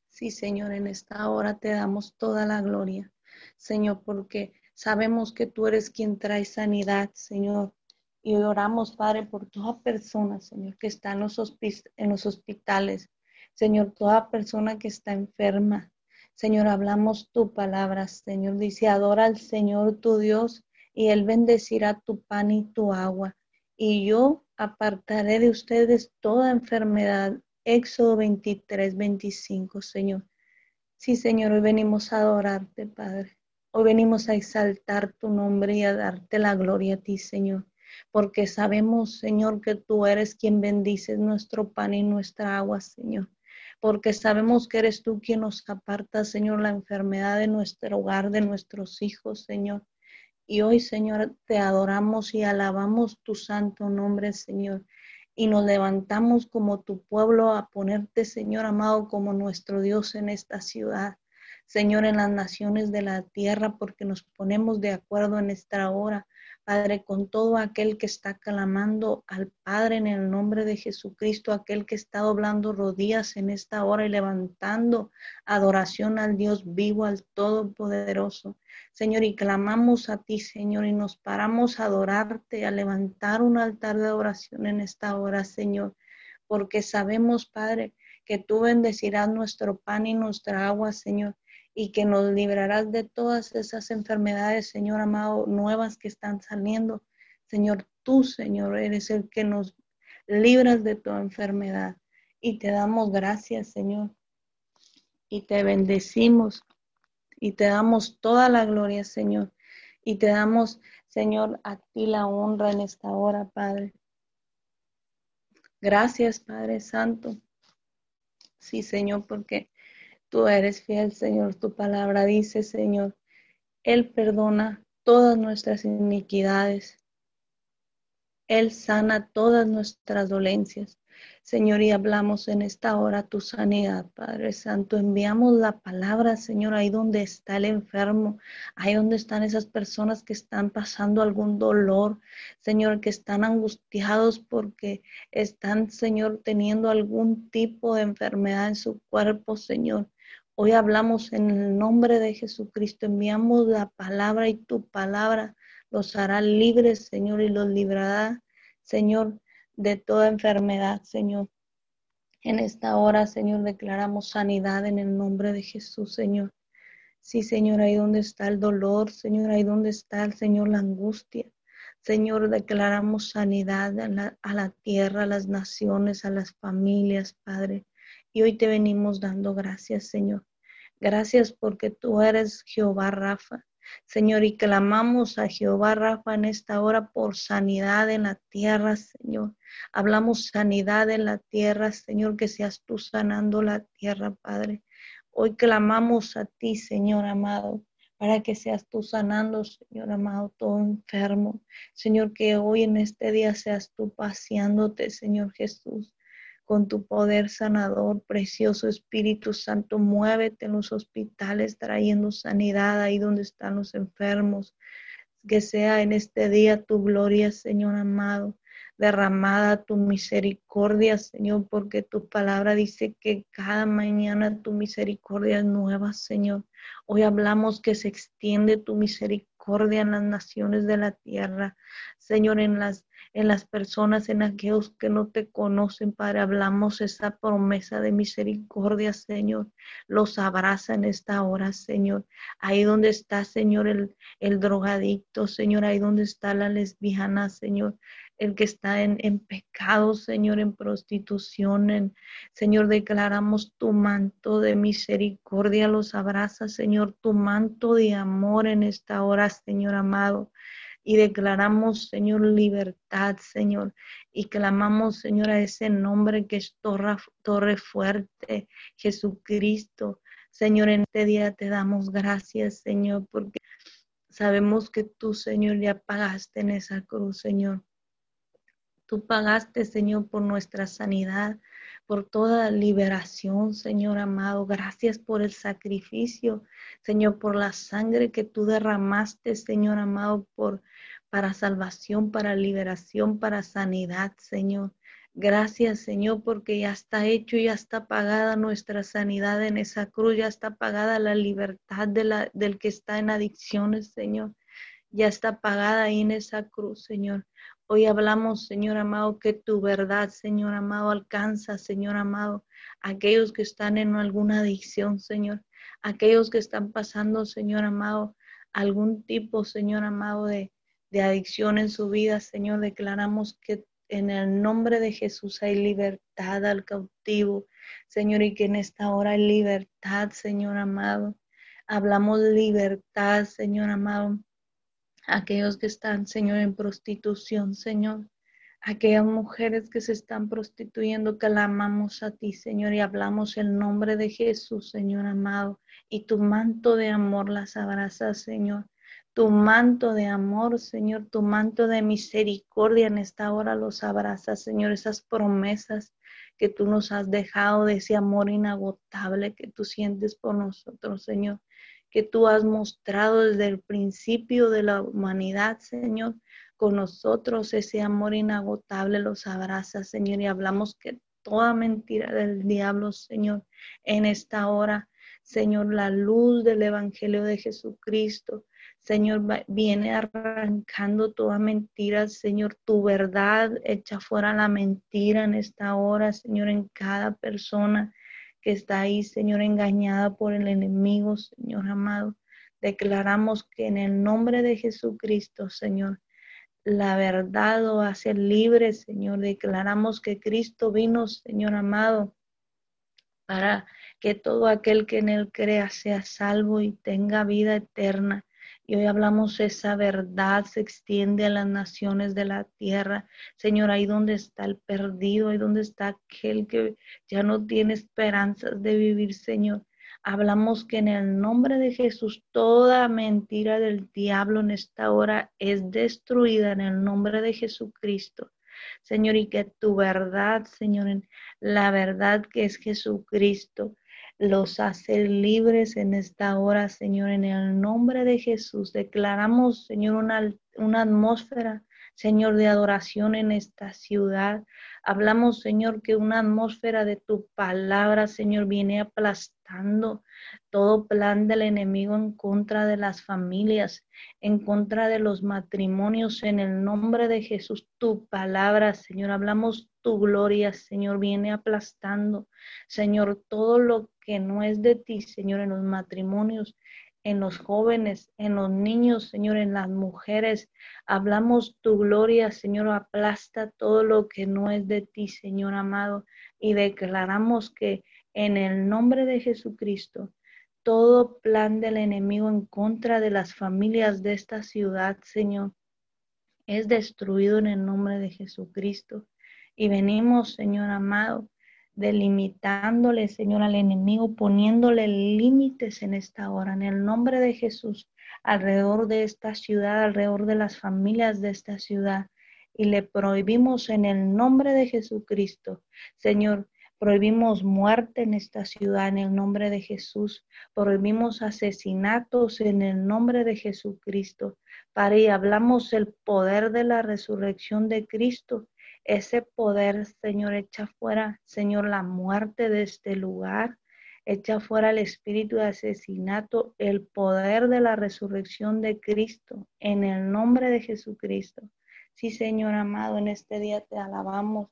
Sí, Señor, en esta hora te damos toda la gloria, Señor, porque sabemos que tú eres quien trae sanidad, Señor. Y oramos, Padre, por toda persona, Señor, que está en los, hospitales. Señor, toda persona que está enferma. Señor, hablamos tu palabra, Señor. Dice, adora al Señor tu Dios y Él bendecirá tu pan y tu agua y yo apartaré de ustedes toda enfermedad. Éxodo 23, 25, Señor. Sí, Señor, hoy venimos a adorarte, Padre. Hoy venimos a exaltar tu nombre y a darte la gloria a ti, Señor. Porque sabemos, Señor, que tú eres quien bendices nuestro pan y nuestra agua, Señor. Porque sabemos que eres tú quien nos aparta, Señor, la enfermedad de nuestro hogar, de nuestros hijos, Señor. Y hoy, Señor, te adoramos y alabamos tu santo nombre, Señor. Y nos levantamos como tu pueblo a ponerte, Señor amado, como nuestro Dios en esta ciudad. Señor, en las naciones de la tierra, porque nos ponemos de acuerdo en esta hora Padre, con todo aquel que está clamando al Padre en el nombre de Jesucristo, aquel que está doblando rodillas en esta hora y levantando adoración al Dios vivo, al Todopoderoso. Señor, y clamamos a ti, Señor, y nos paramos a adorarte, a levantar un altar de adoración en esta hora, Señor, porque sabemos, Padre, que tú bendecirás nuestro pan y nuestra agua, Señor y que nos librarás de todas esas enfermedades, Señor amado, nuevas que están saliendo. Señor, tú, Señor, eres el que nos libras de toda enfermedad. Y te damos gracias, Señor. Y te bendecimos. Y te damos toda la gloria, Señor. Y te damos, Señor, a ti la honra en esta hora, Padre. Gracias, Padre Santo. Sí, Señor, porque Tú eres fiel, Señor. Tu palabra dice, Señor, Él perdona todas nuestras iniquidades. Él sana todas nuestras dolencias. Señor, y hablamos en esta hora tu sanidad, Padre Santo. Enviamos la palabra, Señor, ahí donde está el enfermo, ahí donde están esas personas que están pasando algún dolor, Señor, que están angustiados porque están, Señor, teniendo algún tipo de enfermedad en su cuerpo, Señor. Hoy hablamos en el nombre de Jesucristo, enviamos la palabra y tu palabra los hará libres, Señor, y los librará, Señor, de toda enfermedad, Señor. En esta hora, Señor, declaramos sanidad en el nombre de Jesús, Señor. Sí, Señor, ahí donde está el dolor, Señor, ahí donde está el Señor la angustia. Señor, declaramos sanidad a la, a la tierra, a las naciones, a las familias, Padre. Y hoy te venimos dando gracias, Señor. Gracias porque tú eres Jehová Rafa. Señor, y clamamos a Jehová Rafa en esta hora por sanidad en la tierra, Señor. Hablamos sanidad en la tierra, Señor, que seas tú sanando la tierra, Padre. Hoy clamamos a ti, Señor amado, para que seas tú sanando, Señor amado, todo enfermo. Señor, que hoy en este día seas tú paseándote, Señor Jesús con tu poder sanador, precioso Espíritu Santo, muévete en los hospitales trayendo sanidad ahí donde están los enfermos. Que sea en este día tu gloria, Señor amado, derramada tu misericordia, Señor, porque tu palabra dice que cada mañana tu misericordia es nueva, Señor. Hoy hablamos que se extiende tu misericordia en las naciones de la tierra, Señor, en las en las personas, en aquellos que no te conocen, Padre. Hablamos esa promesa de misericordia, Señor. Los abraza en esta hora, Señor. Ahí donde está, Señor, el, el drogadicto, Señor. Ahí donde está la lesbiana, Señor el que está en, en, pecado, Señor, en prostitución. Señor, declaramos tu manto de misericordia, los abraza, Señor, tu manto de amor en esta hora, Señor amado y declaramos, Señor, libertad, Señor, y clamamos, Señor, a ese nombre que es torre, torre fuerte, Jesucristo. Señor, en este día te damos gracias, Señor, porque sabemos que tú, Señor, ya pagaste en esa cruz, Señor. Tú pagaste, Señor, por nuestra sanidad, por toda liberación, Señor amado. Gracias por el sacrificio, Señor, por la sangre que tú derramaste, Señor amado, por para salvación, para liberación, para sanidad, Señor. Gracias, Señor, porque ya está hecho, ya está pagada nuestra sanidad en esa cruz, ya está pagada la libertad del que está en adicciones, Señor. Ya está pagada ahí en esa cruz, Señor. Hoy hablamos, Señor amado, que tu verdad, Señor amado, alcanza, Señor amado, aquellos que están en alguna adicción, Señor, aquellos que están pasando, Señor amado, algún tipo, Señor amado, de, de adicción en su vida, Señor, declaramos que en el nombre de Jesús hay libertad al cautivo, Señor, y que en esta hora hay libertad, Señor amado. Hablamos libertad, Señor amado, aquellos que están, Señor, en prostitución, Señor, aquellas mujeres que se están prostituyendo, que la amamos a ti, Señor, y hablamos el nombre de Jesús, Señor amado, y tu manto de amor las abraza, Señor. Tu manto de amor, Señor, tu manto de misericordia en esta hora los abraza, Señor, esas promesas que tú nos has dejado de ese amor inagotable que tú sientes por nosotros, Señor que tú has mostrado desde el principio de la humanidad, Señor. Con nosotros ese amor inagotable los abraza, Señor, y hablamos que toda mentira del diablo, Señor, en esta hora, Señor, la luz del Evangelio de Jesucristo, Señor, viene arrancando toda mentira, Señor, tu verdad, echa fuera la mentira en esta hora, Señor, en cada persona que está ahí, Señor, engañada por el enemigo, Señor amado. Declaramos que en el nombre de Jesucristo, Señor, la verdad lo hace libre, Señor. Declaramos que Cristo vino, Señor amado, para que todo aquel que en Él crea sea salvo y tenga vida eterna. Y hoy hablamos esa verdad, se extiende a las naciones de la tierra. Señor, ahí donde está el perdido, ahí donde está aquel que ya no tiene esperanzas de vivir, Señor. Hablamos que en el nombre de Jesús toda mentira del diablo en esta hora es destruida en el nombre de Jesucristo. Señor, y que tu verdad, Señor, la verdad que es Jesucristo, los hace libres en esta hora, Señor, en el nombre de Jesús. Declaramos, Señor, una, una atmósfera Señor, de adoración en esta ciudad. Hablamos, Señor, que una atmósfera de tu palabra, Señor, viene aplastando todo plan del enemigo en contra de las familias, en contra de los matrimonios, en el nombre de Jesús. Tu palabra, Señor, hablamos tu gloria, Señor, viene aplastando, Señor, todo lo que no es de ti, Señor, en los matrimonios, en los jóvenes, en los niños, Señor, en las mujeres. Hablamos tu gloria, Señor, aplasta todo lo que no es de ti, Señor amado, y declaramos que en el nombre de Jesucristo, todo plan del enemigo en contra de las familias de esta ciudad, Señor, es destruido en el nombre de Jesucristo. Y venimos, Señor amado, delimitándole, Señor, al enemigo, poniéndole límites en esta hora, en el nombre de Jesús, alrededor de esta ciudad, alrededor de las familias de esta ciudad. Y le prohibimos en el nombre de Jesucristo, Señor, prohibimos muerte en esta ciudad en el nombre de Jesús, prohibimos asesinatos en el nombre de Jesucristo. Para y hablamos el poder de la resurrección de Cristo ese poder, Señor, echa fuera, Señor, la muerte de este lugar. Echa fuera el espíritu de asesinato, el poder de la resurrección de Cristo, en el nombre de Jesucristo. Sí, Señor amado, en este día te alabamos,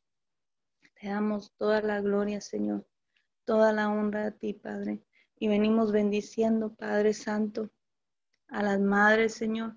te damos toda la gloria, Señor, toda la honra a ti, Padre. Y venimos bendiciendo, Padre Santo, a las madres, Señor,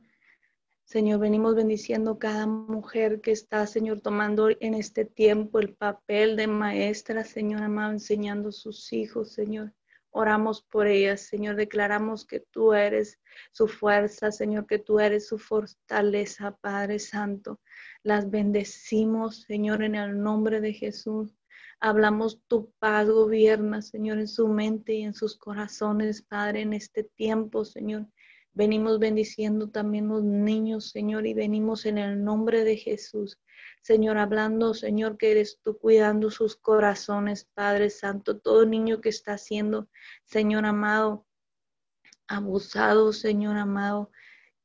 Señor, venimos bendiciendo cada mujer que está, Señor, tomando en este tiempo el papel de maestra, Señor amado, enseñando a sus hijos, Señor. Oramos por ellas, Señor. Declaramos que tú eres su fuerza, Señor, que tú eres su fortaleza, Padre Santo. Las bendecimos, Señor, en el nombre de Jesús. Hablamos tu paz, gobierna, Señor, en su mente y en sus corazones, Padre, en este tiempo, Señor. Venimos bendiciendo también los niños, Señor, y venimos en el nombre de Jesús. Señor, hablando, Señor, que eres tú cuidando sus corazones, Padre Santo, todo niño que está siendo, Señor amado, abusado, Señor amado,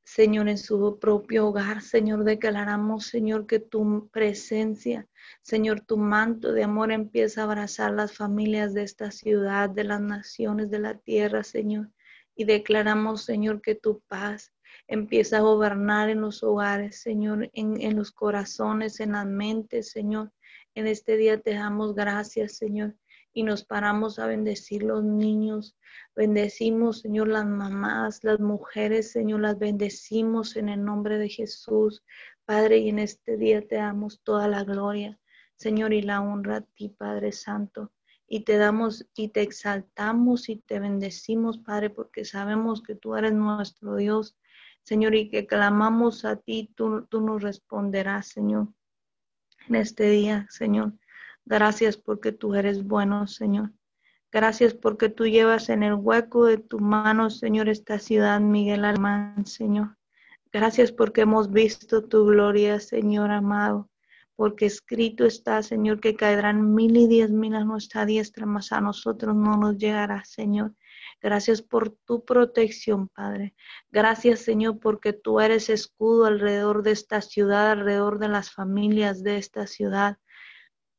Señor, en su propio hogar, Señor, declaramos, Señor, que tu presencia, Señor, tu manto de amor empieza a abrazar las familias de esta ciudad, de las naciones de la tierra, Señor y declaramos, Señor, que tu paz empieza a gobernar en los hogares, Señor, en, los corazones, en las mentes, Señor. En este día te damos gracias, Señor, y nos paramos a bendecir los niños. Bendecimos, Señor, las mamás, las mujeres, Señor, las bendecimos en el nombre de Jesús. Padre, y en este día te damos toda la gloria, Señor, y la honra a ti, Padre Santo y te damos y te exaltamos y te bendecimos, Padre, porque sabemos que tú eres nuestro Dios, Señor, y que clamamos a ti, tú, tú nos responderás, Señor, en este día, Señor. Gracias porque tú eres bueno, Señor. Gracias porque tú llevas en el hueco de tu mano, Señor, esta ciudad, Miguel Alemán, Señor. Gracias porque hemos visto tu gloria, Señor amado porque escrito está, Señor, que caerán mil y diez mil a nuestra diestra, mas a nosotros no nos llegará, Señor. Gracias por tu protección, Padre. Gracias, Señor, porque tú eres escudo alrededor de esta ciudad, alrededor de las familias de esta ciudad.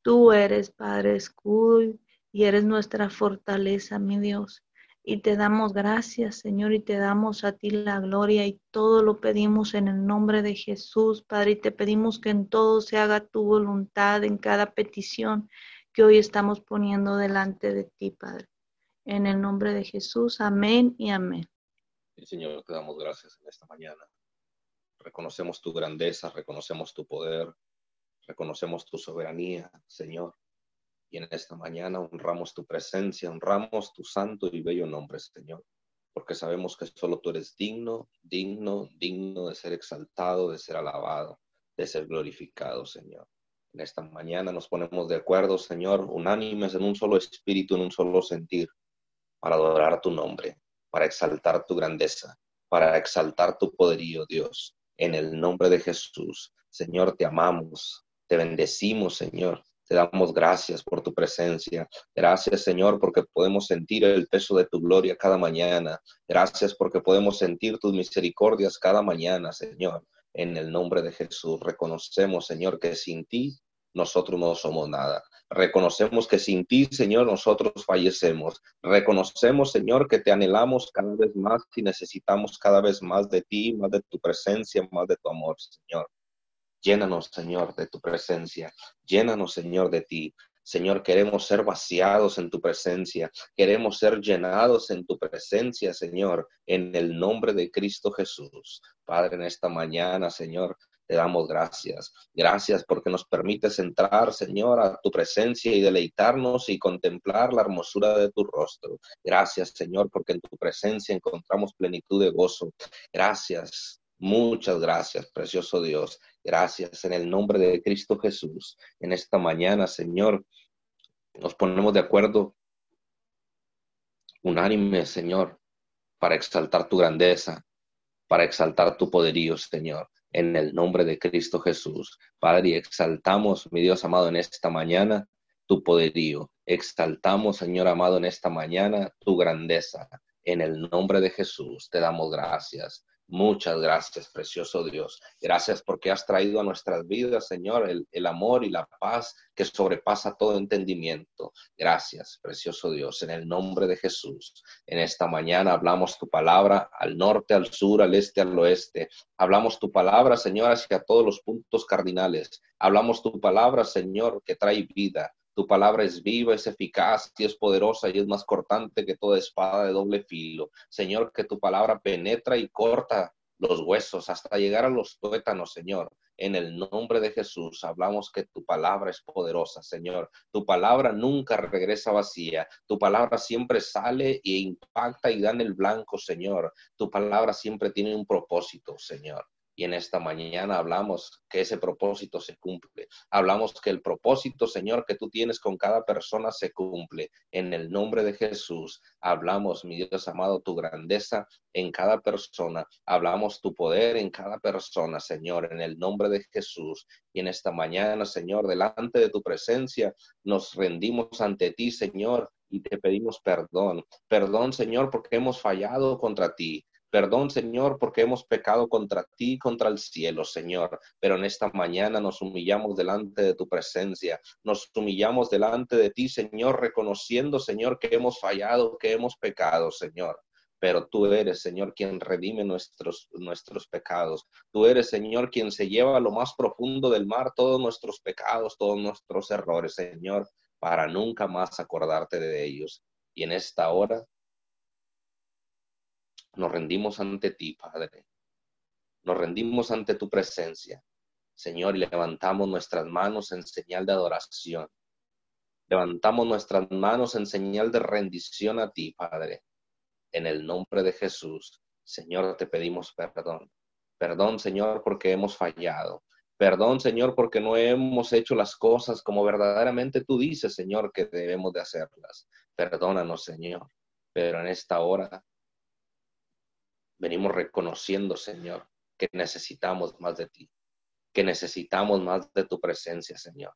Tú eres, Padre, escudo y eres nuestra fortaleza, mi Dios. Y te damos gracias, Señor, y te damos a ti la gloria y todo lo pedimos en el nombre de Jesús, Padre. Y te pedimos que en todo se haga tu voluntad en cada petición que hoy estamos poniendo delante de ti, Padre. En el nombre de Jesús, amén y amén. Señor, te damos gracias en esta mañana. Reconocemos tu grandeza, reconocemos tu poder, reconocemos tu soberanía, Señor. Y en esta mañana honramos tu presencia, honramos tu santo y bello nombre, Señor, porque sabemos que solo tú eres digno, digno, digno de ser exaltado, de ser alabado, de ser glorificado, Señor. En esta mañana nos ponemos de acuerdo, Señor, unánimes en un solo espíritu, en un solo sentir, para adorar tu nombre, para exaltar tu grandeza, para exaltar tu poderío, Dios. En el nombre de Jesús, Señor, te amamos, te bendecimos, Señor. Te damos gracias por tu presencia. Gracias, Señor, porque podemos sentir el peso de tu gloria cada mañana. Gracias porque podemos sentir tus misericordias cada mañana, Señor. En el nombre de Jesús, reconocemos, Señor, que sin ti nosotros no somos nada. Reconocemos que sin ti, Señor, nosotros fallecemos. Reconocemos, Señor, que te anhelamos cada vez más y necesitamos cada vez más de ti, más de tu presencia, más de tu amor, Señor. Llénanos, Señor, de tu presencia. Llénanos, Señor, de ti. Señor, queremos ser vaciados en tu presencia. Queremos ser llenados en tu presencia, Señor, en el nombre de Cristo Jesús. Padre, en esta mañana, Señor, te damos gracias. Gracias porque nos permites entrar, Señor, a tu presencia y deleitarnos y contemplar la hermosura de tu rostro. Gracias, Señor, porque en tu presencia encontramos plenitud de gozo. Gracias. Muchas gracias, precioso Dios. Gracias en el nombre de Cristo Jesús. En esta mañana, Señor, nos ponemos de acuerdo unánime, Señor, para exaltar tu grandeza, para exaltar tu poderío, Señor en el nombre de Cristo Jesús. Padre, exaltamos, mi Dios amado, en esta mañana tu poderío. Exaltamos, Señor amado, en esta mañana tu grandeza. En el nombre de Jesús te damos gracias. Muchas gracias, precioso Dios. Gracias porque has traído a nuestras vidas, Señor, el, amor y la paz que sobrepasa todo entendimiento. Gracias, precioso Dios, en el nombre de Jesús. En esta mañana hablamos tu palabra al norte, al sur, al este, al oeste. Hablamos tu palabra, Señor, hacia todos los puntos cardinales. Hablamos tu palabra, Señor, que trae vida. Tu palabra es viva, es eficaz y es poderosa y es más cortante que toda espada de doble filo. Señor, que tu palabra penetra y corta los huesos hasta llegar a los tuétanos, Señor. En el nombre de Jesús hablamos que tu palabra es poderosa, Señor. Tu palabra nunca regresa vacía. Tu palabra siempre sale e impacta y da en el blanco, Señor. Tu palabra siempre tiene un propósito, Señor. Y en esta mañana hablamos que ese propósito se cumple. Hablamos que el propósito, Señor, que tú tienes con cada persona se cumple. En el nombre de Jesús, hablamos, mi Dios amado, tu grandeza en cada persona. Hablamos tu poder en cada persona, Señor, en el nombre de Jesús. Y en esta mañana, Señor, delante de tu presencia, nos rendimos ante ti, Señor, y te pedimos perdón. Perdón, Señor, porque hemos fallado contra ti. Perdón, Señor, porque hemos pecado contra ti y contra el cielo, Señor. Pero en esta mañana nos humillamos delante de tu presencia. Nos humillamos delante de ti, Señor, reconociendo, Señor, que hemos fallado, que hemos pecado, Señor pero tú eres, Señor, quien redime nuestros, nuestros pecados. Tú eres, Señor, quien se lleva a lo más profundo del mar todos nuestros pecados, todos nuestros errores, Señor, para nunca más acordarte de ellos. Y en esta hora nos rendimos ante ti, Padre. Nos rendimos ante tu presencia, Señor, y levantamos nuestras manos en señal de adoración. Levantamos nuestras manos en señal de rendición a ti, Padre. En el nombre de Jesús, Señor, te pedimos perdón. Perdón, Señor, porque hemos fallado. Perdón, Señor, porque no hemos hecho las cosas como verdaderamente tú dices, Señor, que debemos de hacerlas. Perdónanos, Señor. Pero en esta hora venimos reconociendo, Señor, que necesitamos más de ti, que necesitamos más de tu presencia, Señor.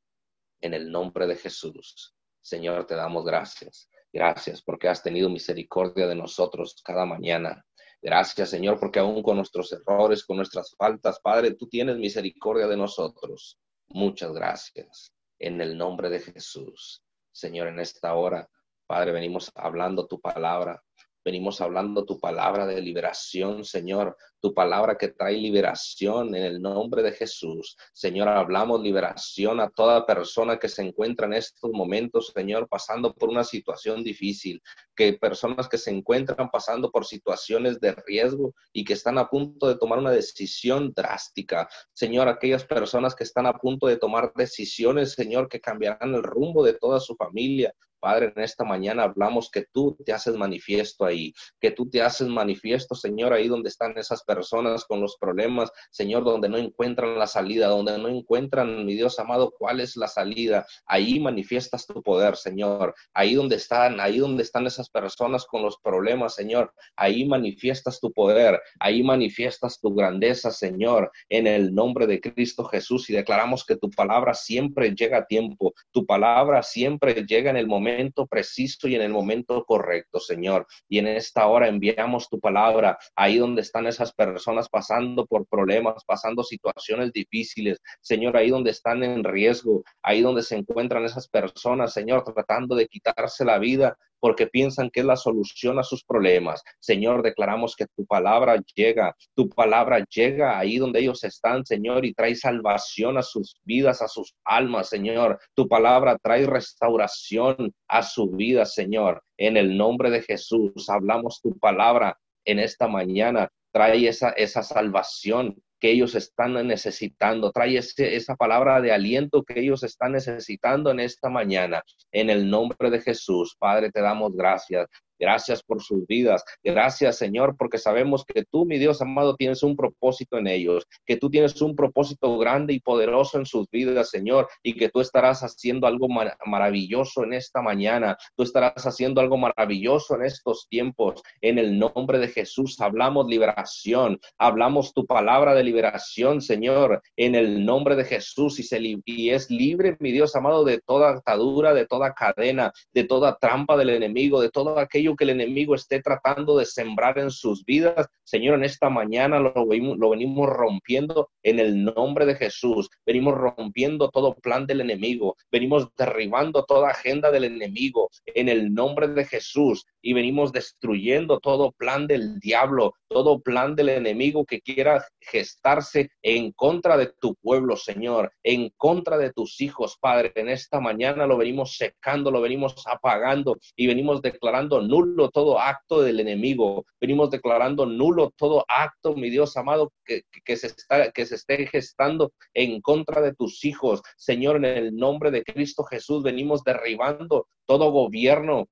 En el nombre de Jesús, Señor, te damos gracias. Gracias porque has tenido misericordia de nosotros cada mañana. Gracias, Señor, porque aún con nuestros errores, con nuestras faltas, Padre, tú tienes misericordia de nosotros. Muchas gracias. En el nombre de Jesús. Señor, en esta hora, Padre, venimos hablando tu palabra, Venimos hablando tu palabra de liberación, Señor, tu palabra que trae liberación en el nombre de Jesús. Señor, hablamos liberación a toda persona que se encuentra en estos momentos, Señor, pasando por una situación difícil, que personas que se encuentran pasando por situaciones de riesgo y que están a punto de tomar una decisión drástica. Señor, aquellas personas que están a punto de tomar decisiones, Señor, que cambiarán el rumbo de toda su familia, Padre, en esta mañana hablamos que tú te haces manifiesto ahí, que tú te haces manifiesto, Señor, ahí donde están esas personas con los problemas, Señor, donde no encuentran la salida, donde no encuentran, mi Dios amado, cuál es la salida. Ahí manifiestas tu poder, Señor. Ahí donde están, ahí donde están esas personas con los problemas, Señor. Ahí manifiestas tu poder, ahí manifiestas tu grandeza, Señor, en el nombre de Cristo Jesús. Y declaramos que tu palabra siempre llega a tiempo, tu palabra siempre llega en el momento preciso y en el momento correcto, Señor. Y en esta hora enviamos tu palabra ahí donde están esas personas pasando por problemas, pasando situaciones difíciles, Señor, ahí donde están en riesgo, ahí donde se encuentran esas personas, Señor, tratando de quitarse la vida porque piensan que es la solución a sus problemas. Señor, declaramos que tu palabra llega, tu palabra llega ahí donde ellos están, Señor, y trae salvación a sus vidas, a sus almas, Señor. Tu palabra trae restauración a su vida, Señor. En el nombre de Jesús, hablamos tu palabra en esta mañana. Trae esa, esa salvación que ellos están necesitando. Trae esa palabra de aliento que ellos están necesitando en esta mañana. En el nombre de Jesús, Padre, te damos gracias. Gracias por sus vidas. Gracias, Señor, porque sabemos que tú, mi Dios amado, tienes un propósito en ellos, que tú tienes un propósito grande y poderoso en sus vidas, Señor, y que tú estarás haciendo algo maravilloso en esta mañana. Tú estarás haciendo algo maravilloso en estos tiempos. En el nombre de Jesús hablamos liberación, hablamos tu palabra de liberación, Señor, en el nombre de Jesús y, y es libre, mi Dios amado, de toda atadura, de toda cadena, de toda trampa del enemigo, de todo aquello que el enemigo esté tratando de sembrar en sus vidas. Señor, en esta mañana lo, lo venimos rompiendo en el nombre de Jesús. Venimos rompiendo todo plan del enemigo. Venimos derribando toda agenda del enemigo en el nombre de Jesús. Y venimos destruyendo todo plan del diablo, todo plan del enemigo que quiera gestarse en contra de tu pueblo, Señor, en contra de tus hijos, Padre. En esta mañana lo venimos secando, lo venimos apagando y venimos declarando nulo todo acto del enemigo. Venimos declarando nulo todo acto, mi Dios amado, que, que, se, está, que se esté gestando en contra de tus hijos. Señor, en el nombre de Cristo Jesús, venimos derribando todo gobierno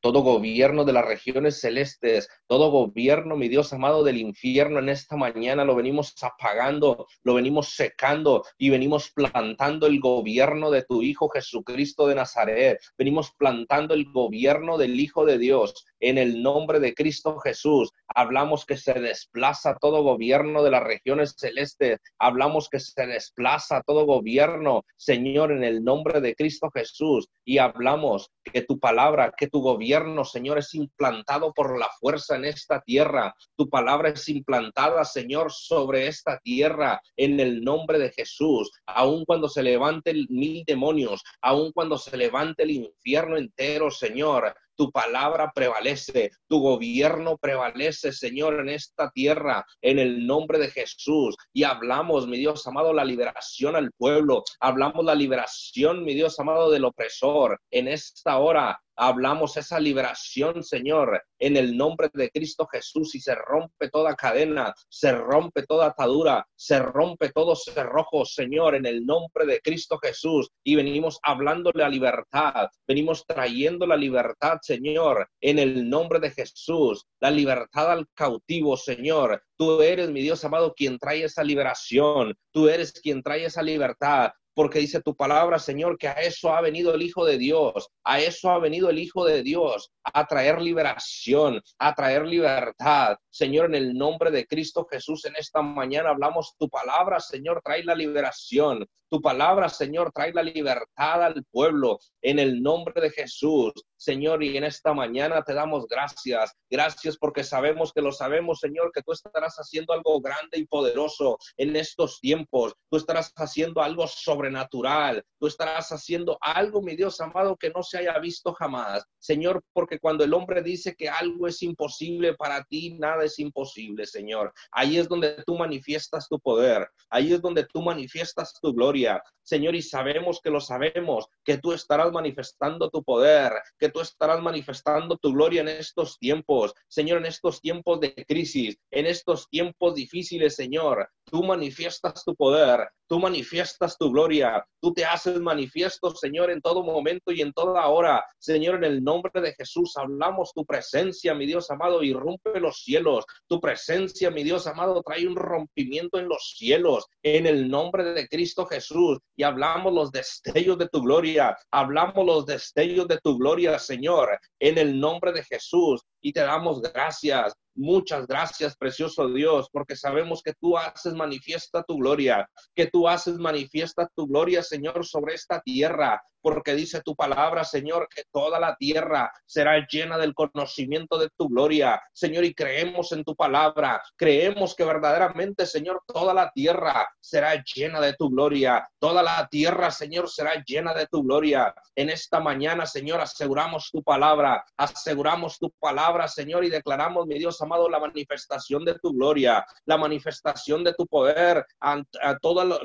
todo gobierno de las regiones celestes, todo gobierno, mi Dios amado, del infierno en esta mañana lo venimos apagando, lo venimos secando y venimos plantando el gobierno de tu Hijo Jesucristo de Nazaret. Venimos plantando el gobierno del Hijo de Dios en el nombre de Cristo Jesús. Hablamos que se desplaza todo gobierno de las regiones celestes. Hablamos que se desplaza todo gobierno, Señor, en el nombre de Cristo Jesús. Y hablamos que tu palabra, que tu gobierno, Señor, es implantado por la fuerza en esta tierra. Tu palabra es implantada, Señor, sobre esta tierra en el nombre de Jesús. Aun cuando se levante mil demonios, aun cuando se levante el infierno entero, Señor, tu palabra prevalece, tu gobierno prevalece, Señor, en esta tierra, en el nombre de Jesús. Y hablamos, mi Dios amado, la liberación al pueblo, hablamos la liberación, mi Dios amado, del opresor. En esta hora hablamos esa liberación, Señor, en el nombre de Cristo Jesús y se rompe toda cadena, se rompe toda atadura, se rompe todo cerrojo, Señor, en el nombre de Cristo Jesús. Y venimos hablándole a libertad, venimos trayendo la libertad, Señor, en el nombre de Jesús, la libertad al cautivo, Señor. Tú eres, mi Dios amado, quien trae esa liberación, tú eres quien trae esa libertad porque dice tu palabra, Señor, que a eso ha venido el Hijo de Dios, a eso ha venido el Hijo de Dios, a traer liberación, a traer libertad. Señor, en el nombre de Cristo Jesús, en esta mañana hablamos tu palabra, Señor, trae la liberación. Tu palabra, Señor, trae la libertad al pueblo en el nombre de Jesús. Señor, y en esta mañana te damos gracias. Gracias porque sabemos que lo sabemos, Señor, que tú estarás haciendo algo grande y poderoso en estos tiempos. Tú estarás haciendo algo sobrenatural. Tú estarás haciendo algo, mi Dios amado, que no se haya visto jamás. Señor, porque cuando el hombre dice que algo es imposible para ti, nada es imposible, Señor. Ahí es donde tú manifiestas tu poder. Ahí es donde tú manifiestas tu gloria. Señor, y sabemos que lo sabemos, que tú estarás manifestando tu poder, que tú estarás manifestando tu gloria en estos tiempos, Señor, en estos tiempos de crisis, en estos tiempos difíciles, Señor. Tú manifiestas tu poder, Tú manifiestas tu gloria. Tú te haces manifiesto, Señor, en todo momento y en toda hora. Señor, en el nombre de Jesús, hablamos tu presencia, mi Dios amado, irrumpe los cielos. Tu presencia, mi Dios amado, trae un rompimiento en los cielos. En el nombre de Cristo Jesús. Y hablamos los destellos de tu gloria. Hablamos los destellos de tu gloria, Señor. En el nombre de Jesús. Y te damos gracias. Muchas gracias, precioso Dios, porque sabemos que tú haces manifiesta tu gloria, que tú haces manifiesta tu gloria, Señor, sobre esta tierra, porque dice tu palabra, Señor, que toda la tierra será llena del conocimiento de tu gloria, Señor, y creemos en tu palabra, creemos que verdaderamente, Señor, toda la tierra será llena de tu gloria, toda la tierra, Señor, será llena de tu gloria. En esta mañana, Señor, aseguramos tu palabra, aseguramos tu palabra, Señor, y declaramos, mi Dios amado, la manifestación de tu gloria, la manifestación de tu poder a, todas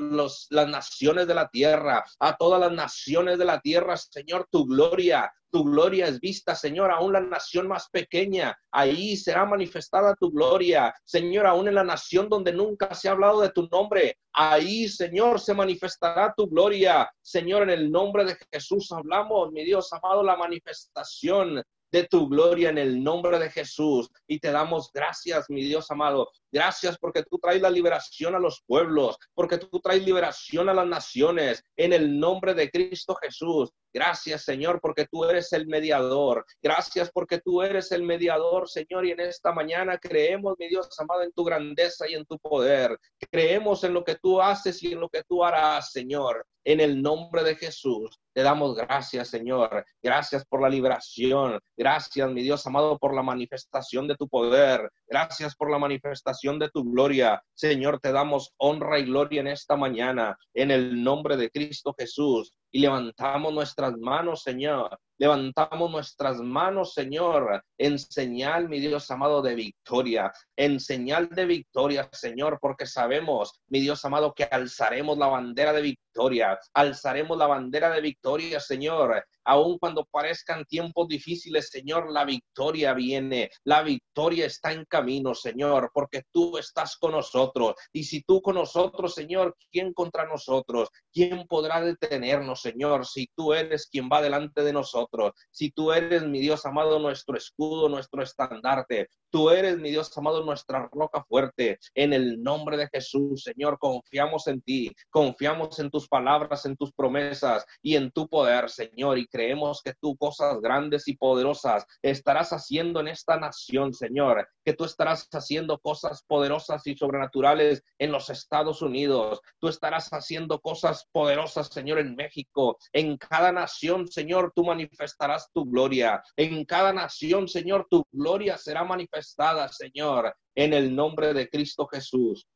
las naciones de la tierra, a todas las naciones de la tierra, Señor, tu gloria, tu gloria es vista, Señor, aún la nación más pequeña, ahí será manifestada tu gloria, Señor, aún en la nación donde nunca se ha hablado de tu nombre, ahí, Señor, se manifestará tu gloria, Señor, en el nombre de Jesús hablamos, mi Dios amado, la manifestación de tu gloria en el nombre de Jesús. Y te damos gracias, mi Dios amado. Gracias porque tú traes la liberación a los pueblos, porque tú traes liberación a las naciones en el nombre de Cristo Jesús. Gracias, Señor, porque tú eres el mediador. Gracias porque tú eres el mediador, Señor. Y en esta mañana creemos, mi Dios amado, en tu grandeza y en tu poder. Creemos en lo que tú haces y en lo que tú harás, Señor. En el nombre de Jesús, te damos gracias, Señor. Gracias por la liberación. Gracias, mi Dios amado, por la manifestación de tu poder. Gracias por la manifestación de tu gloria. Señor, te damos honra y gloria en esta mañana, en el nombre de Cristo Jesús. Y levantamos nuestras manos, Señor, Levantamos nuestras manos, Señor, en señal, mi Dios amado, de victoria, en señal de victoria, Señor, porque sabemos, mi Dios amado, que alzaremos la bandera de victoria, alzaremos la bandera de victoria, Señor, aun cuando parezcan tiempos difíciles, Señor, la victoria viene, la victoria está en camino, Señor, porque tú estás con nosotros. Y si tú con nosotros, Señor, ¿quién contra nosotros? ¿Quién podrá detenernos, Señor, si tú eres quien va delante de nosotros? Si tú eres, mi Dios amado, nuestro escudo, nuestro estandarte, Tú eres, mi Dios amado, nuestra roca fuerte. En el nombre de Jesús, Señor, confiamos en ti, confiamos en tus palabras, en tus promesas y en tu poder, Señor. Y creemos que tú cosas grandes y poderosas estarás haciendo en esta nación, Señor. Que tú estarás haciendo cosas poderosas y sobrenaturales en los Estados Unidos. Tú estarás haciendo cosas poderosas, Señor, en México. En cada nación, Señor, tú manifestarás tu gloria. En cada nación, Señor, tu gloria será manifestada Señor, en el nombre de Cristo Jesús.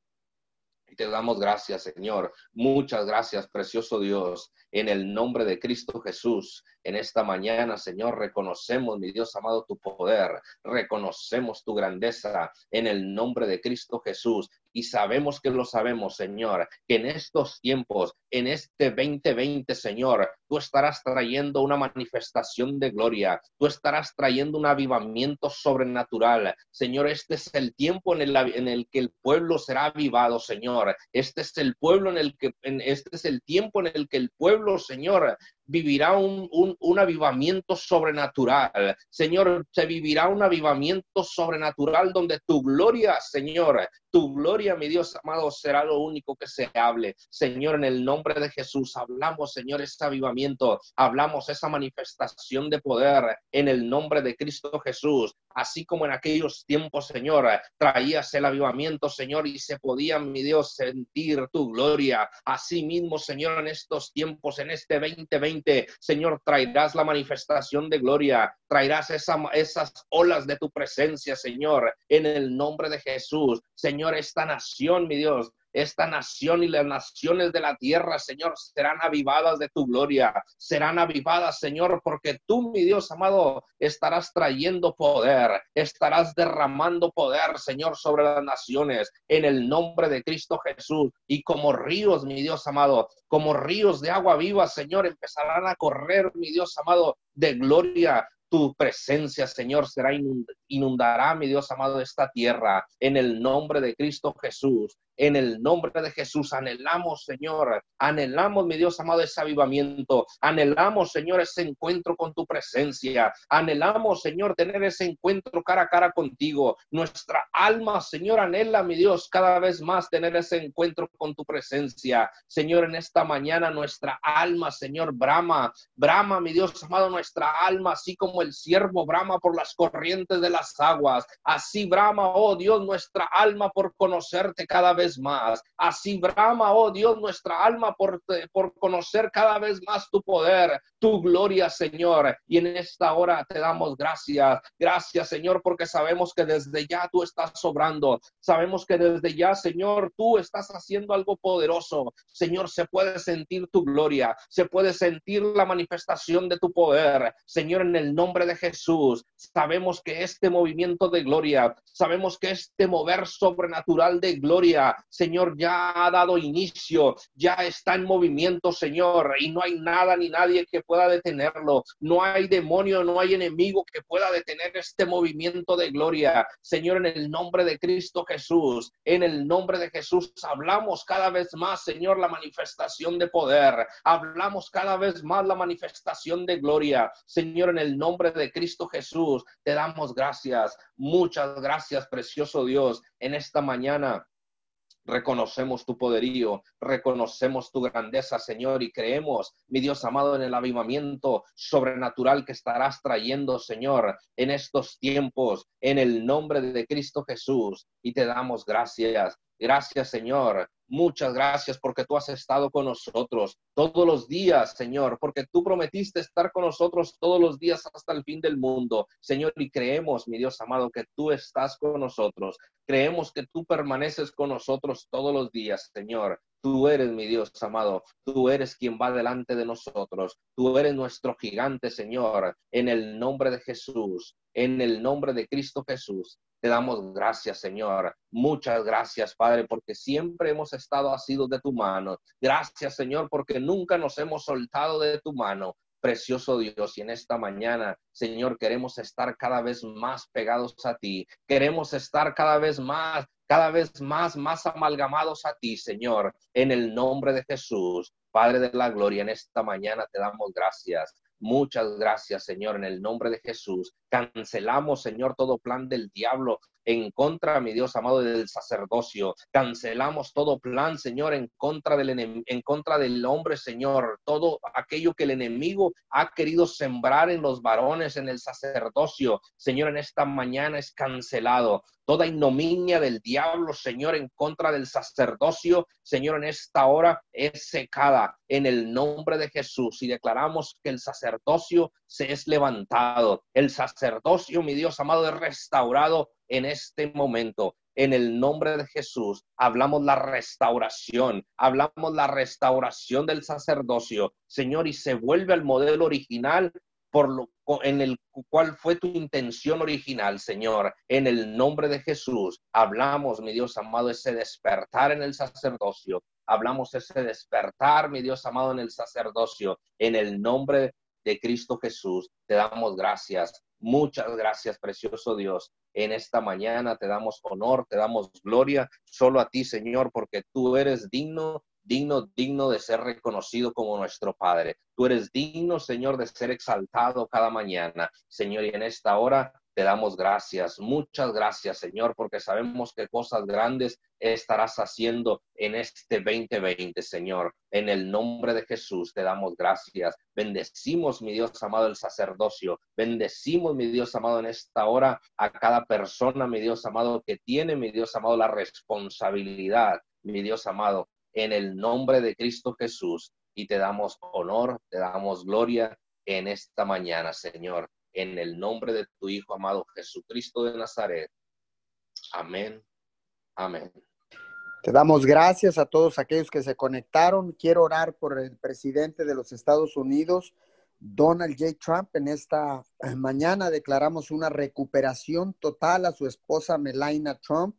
Y te damos gracias, Señor. Muchas gracias, precioso Dios, en el nombre de Cristo Jesús. En esta mañana, Señor, reconocemos, mi Dios amado, tu poder, reconocemos tu grandeza en el nombre de Cristo Jesús y sabemos que lo sabemos, Señor, que en estos tiempos, en este 2020, Señor, tú estarás trayendo una manifestación de gloria, tú estarás trayendo un avivamiento sobrenatural. Señor, este es el tiempo en el, que el pueblo será avivado, Señor. Este es el pueblo en el que, en, este es el tiempo en el que el pueblo, Señor, vivirá un, un, avivamiento sobrenatural. Señor, se vivirá un avivamiento sobrenatural donde tu gloria, Señor, tu gloria, mi Dios amado, será lo único que se hable. Señor, en el nombre de Jesús, hablamos, Señor, ese avivamiento, hablamos esa manifestación de poder en el nombre de Cristo Jesús. Así como en aquellos tiempos, Señor, traías el avivamiento, Señor, y se podía, mi Dios, sentir tu gloria. Así mismo, Señor, en estos tiempos, en este 2020, Señor, traerás la manifestación de gloria, traerás esas olas de tu presencia, Señor, en el nombre de Jesús. Señor, esta nación, mi Dios, esta nación y las naciones de la tierra, Señor, serán avivadas de tu gloria, serán avivadas, Señor, porque tú, mi Dios amado, estarás trayendo poder, estarás derramando poder, Señor, sobre las naciones, en el nombre de Cristo Jesús. Y como ríos, mi Dios amado, como ríos de agua viva, Señor, empezarán a correr, mi Dios amado, de gloria. Tu presencia, Señor, será inundará, mi Dios amado, esta tierra en el nombre de Cristo Jesús en el nombre de Jesús. Anhelamos, Señor, anhelamos, mi Dios amado, ese avivamiento. Anhelamos, Señor, ese encuentro con tu presencia. Anhelamos, Señor, tener ese encuentro cara a cara contigo. Nuestra alma, Señor, anhela, mi Dios, cada vez más tener ese encuentro con tu presencia. Señor, en esta mañana nuestra alma, Señor, brama, brama, mi Dios amado, nuestra alma, así como el siervo brama por las corrientes de las aguas. Así brama, oh Dios, nuestra alma por conocerte cada vez más. Así brama, oh Dios, nuestra alma por, por conocer cada vez más tu poder, tu gloria, Señor. Y en esta hora te damos gracias. Gracias, Señor, porque sabemos que desde ya tú estás sobrando. Sabemos que desde ya, Señor, tú estás haciendo algo poderoso. Señor, se puede sentir tu gloria, se puede sentir la manifestación de tu poder. Señor, en el nombre de Jesús, sabemos que este movimiento de gloria, sabemos que este mover sobrenatural de gloria, Señor, ya ha dado inicio, ya está en movimiento, Señor, y no hay nada ni nadie que pueda detenerlo. No hay demonio, no hay enemigo que pueda detener este movimiento de gloria. Señor, en el nombre de Cristo Jesús, en el nombre de Jesús, hablamos cada vez más, Señor, la manifestación de poder. Hablamos cada vez más la manifestación de gloria. Señor, en el nombre de Cristo Jesús, te damos gracias. Muchas gracias, precioso Dios, en esta mañana. Reconocemos tu poderío, reconocemos tu grandeza, Señor, y creemos, mi Dios amado, en el avivamiento sobrenatural que estarás trayendo, Señor, en estos tiempos, en el nombre de Cristo Jesús. Y te damos gracias. Gracias, Señor. Muchas gracias porque tú has estado con nosotros todos los días, Señor, porque tú prometiste estar con nosotros todos los días hasta el fin del mundo, Señor, y creemos, mi Dios amado, que tú estás con nosotros. Creemos que tú permaneces con nosotros todos los días, Señor. Tú eres mi Dios amado, tú eres quien va delante de nosotros, tú eres nuestro gigante, Señor, en el nombre de Jesús, en el nombre de Cristo Jesús. Te damos gracias, Señor. Muchas gracias, Padre, porque siempre hemos estado asidos de tu mano. Gracias, Señor, porque nunca nos hemos soltado de tu mano. Precioso Dios, y en esta mañana, Señor, queremos estar cada vez más pegados a ti. Queremos estar cada vez más, cada vez más, más amalgamados a ti, Señor, en el nombre de Jesús. Padre de la gloria, en esta mañana te damos gracias. Muchas gracias, Señor, en el nombre de Jesús. Cancelamos, Señor, todo plan del diablo en contra, mi Dios amado, del sacerdocio. Cancelamos todo plan, Señor, en contra del en contra del hombre, Señor. Todo aquello que el enemigo ha querido sembrar en los varones, en el sacerdocio, Señor, en esta mañana es cancelado. Toda ignominia del diablo, Señor, en contra del sacerdocio, Señor, en esta hora es secada en el nombre de Jesús y declaramos que el sacerdocio se es levantado. El sacerdocio, mi Dios amado, es restaurado en este momento. En el nombre de Jesús hablamos la restauración, hablamos la restauración del sacerdocio, Señor, y se vuelve al modelo original por lo en el cual fue tu intención original, Señor. En el nombre de Jesús hablamos, mi Dios amado, ese despertar en el sacerdocio. Hablamos ese despertar, mi Dios amado, en el sacerdocio. En el nombre de Cristo Jesús te damos gracias. Muchas gracias, precioso Dios. En esta mañana te damos honor, te damos gloria solo a ti, Señor, porque tú eres digno, digno, digno de ser reconocido como nuestro Padre. Tú eres digno, Señor, de ser exaltado cada mañana. Señor, y en esta hora te damos gracias, muchas gracias, Señor, porque sabemos que cosas grandes estarás haciendo en este 2020, Señor. En el nombre de Jesús te damos gracias. Bendecimos, mi Dios amado, el sacerdocio. Bendecimos, mi Dios amado, en esta hora a cada persona, mi Dios amado, que tiene, mi Dios amado, la responsabilidad, mi Dios amado, en el nombre de Cristo Jesús. Y te damos honor, te damos gloria en esta mañana, Señor en el nombre de tu Hijo amado Jesucristo de Nazaret. Amén. Amén. Te damos gracias a todos aquellos que se conectaron. Quiero orar por el presidente de los Estados Unidos, Donald J. Trump. En esta mañana declaramos una recuperación total a su esposa Melania Trump.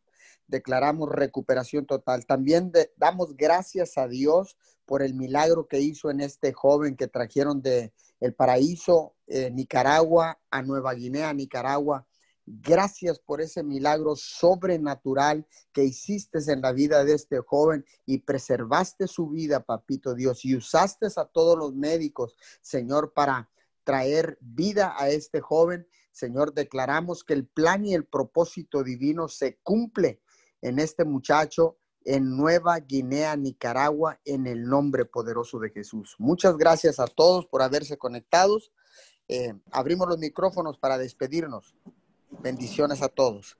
Declaramos recuperación total. También damos gracias a Dios por el milagro que hizo en este joven que trajeron de el paraíso, eh, Nicaragua, a Nueva Guinea, Nicaragua, Gracias por ese milagro sobrenatural que hiciste en la vida de este joven y preservaste su vida, papito Dios, y usaste a todos los médicos, Señor, para traer vida a este joven. Señor, declaramos que el plan y el propósito divino se cumple en este muchacho en Nueva Guinea, Nicaragua, en el nombre poderoso de Jesús. Muchas gracias a todos por haberse conectados. Eh, abrimos los micrófonos para despedirnos. Bendiciones a todos.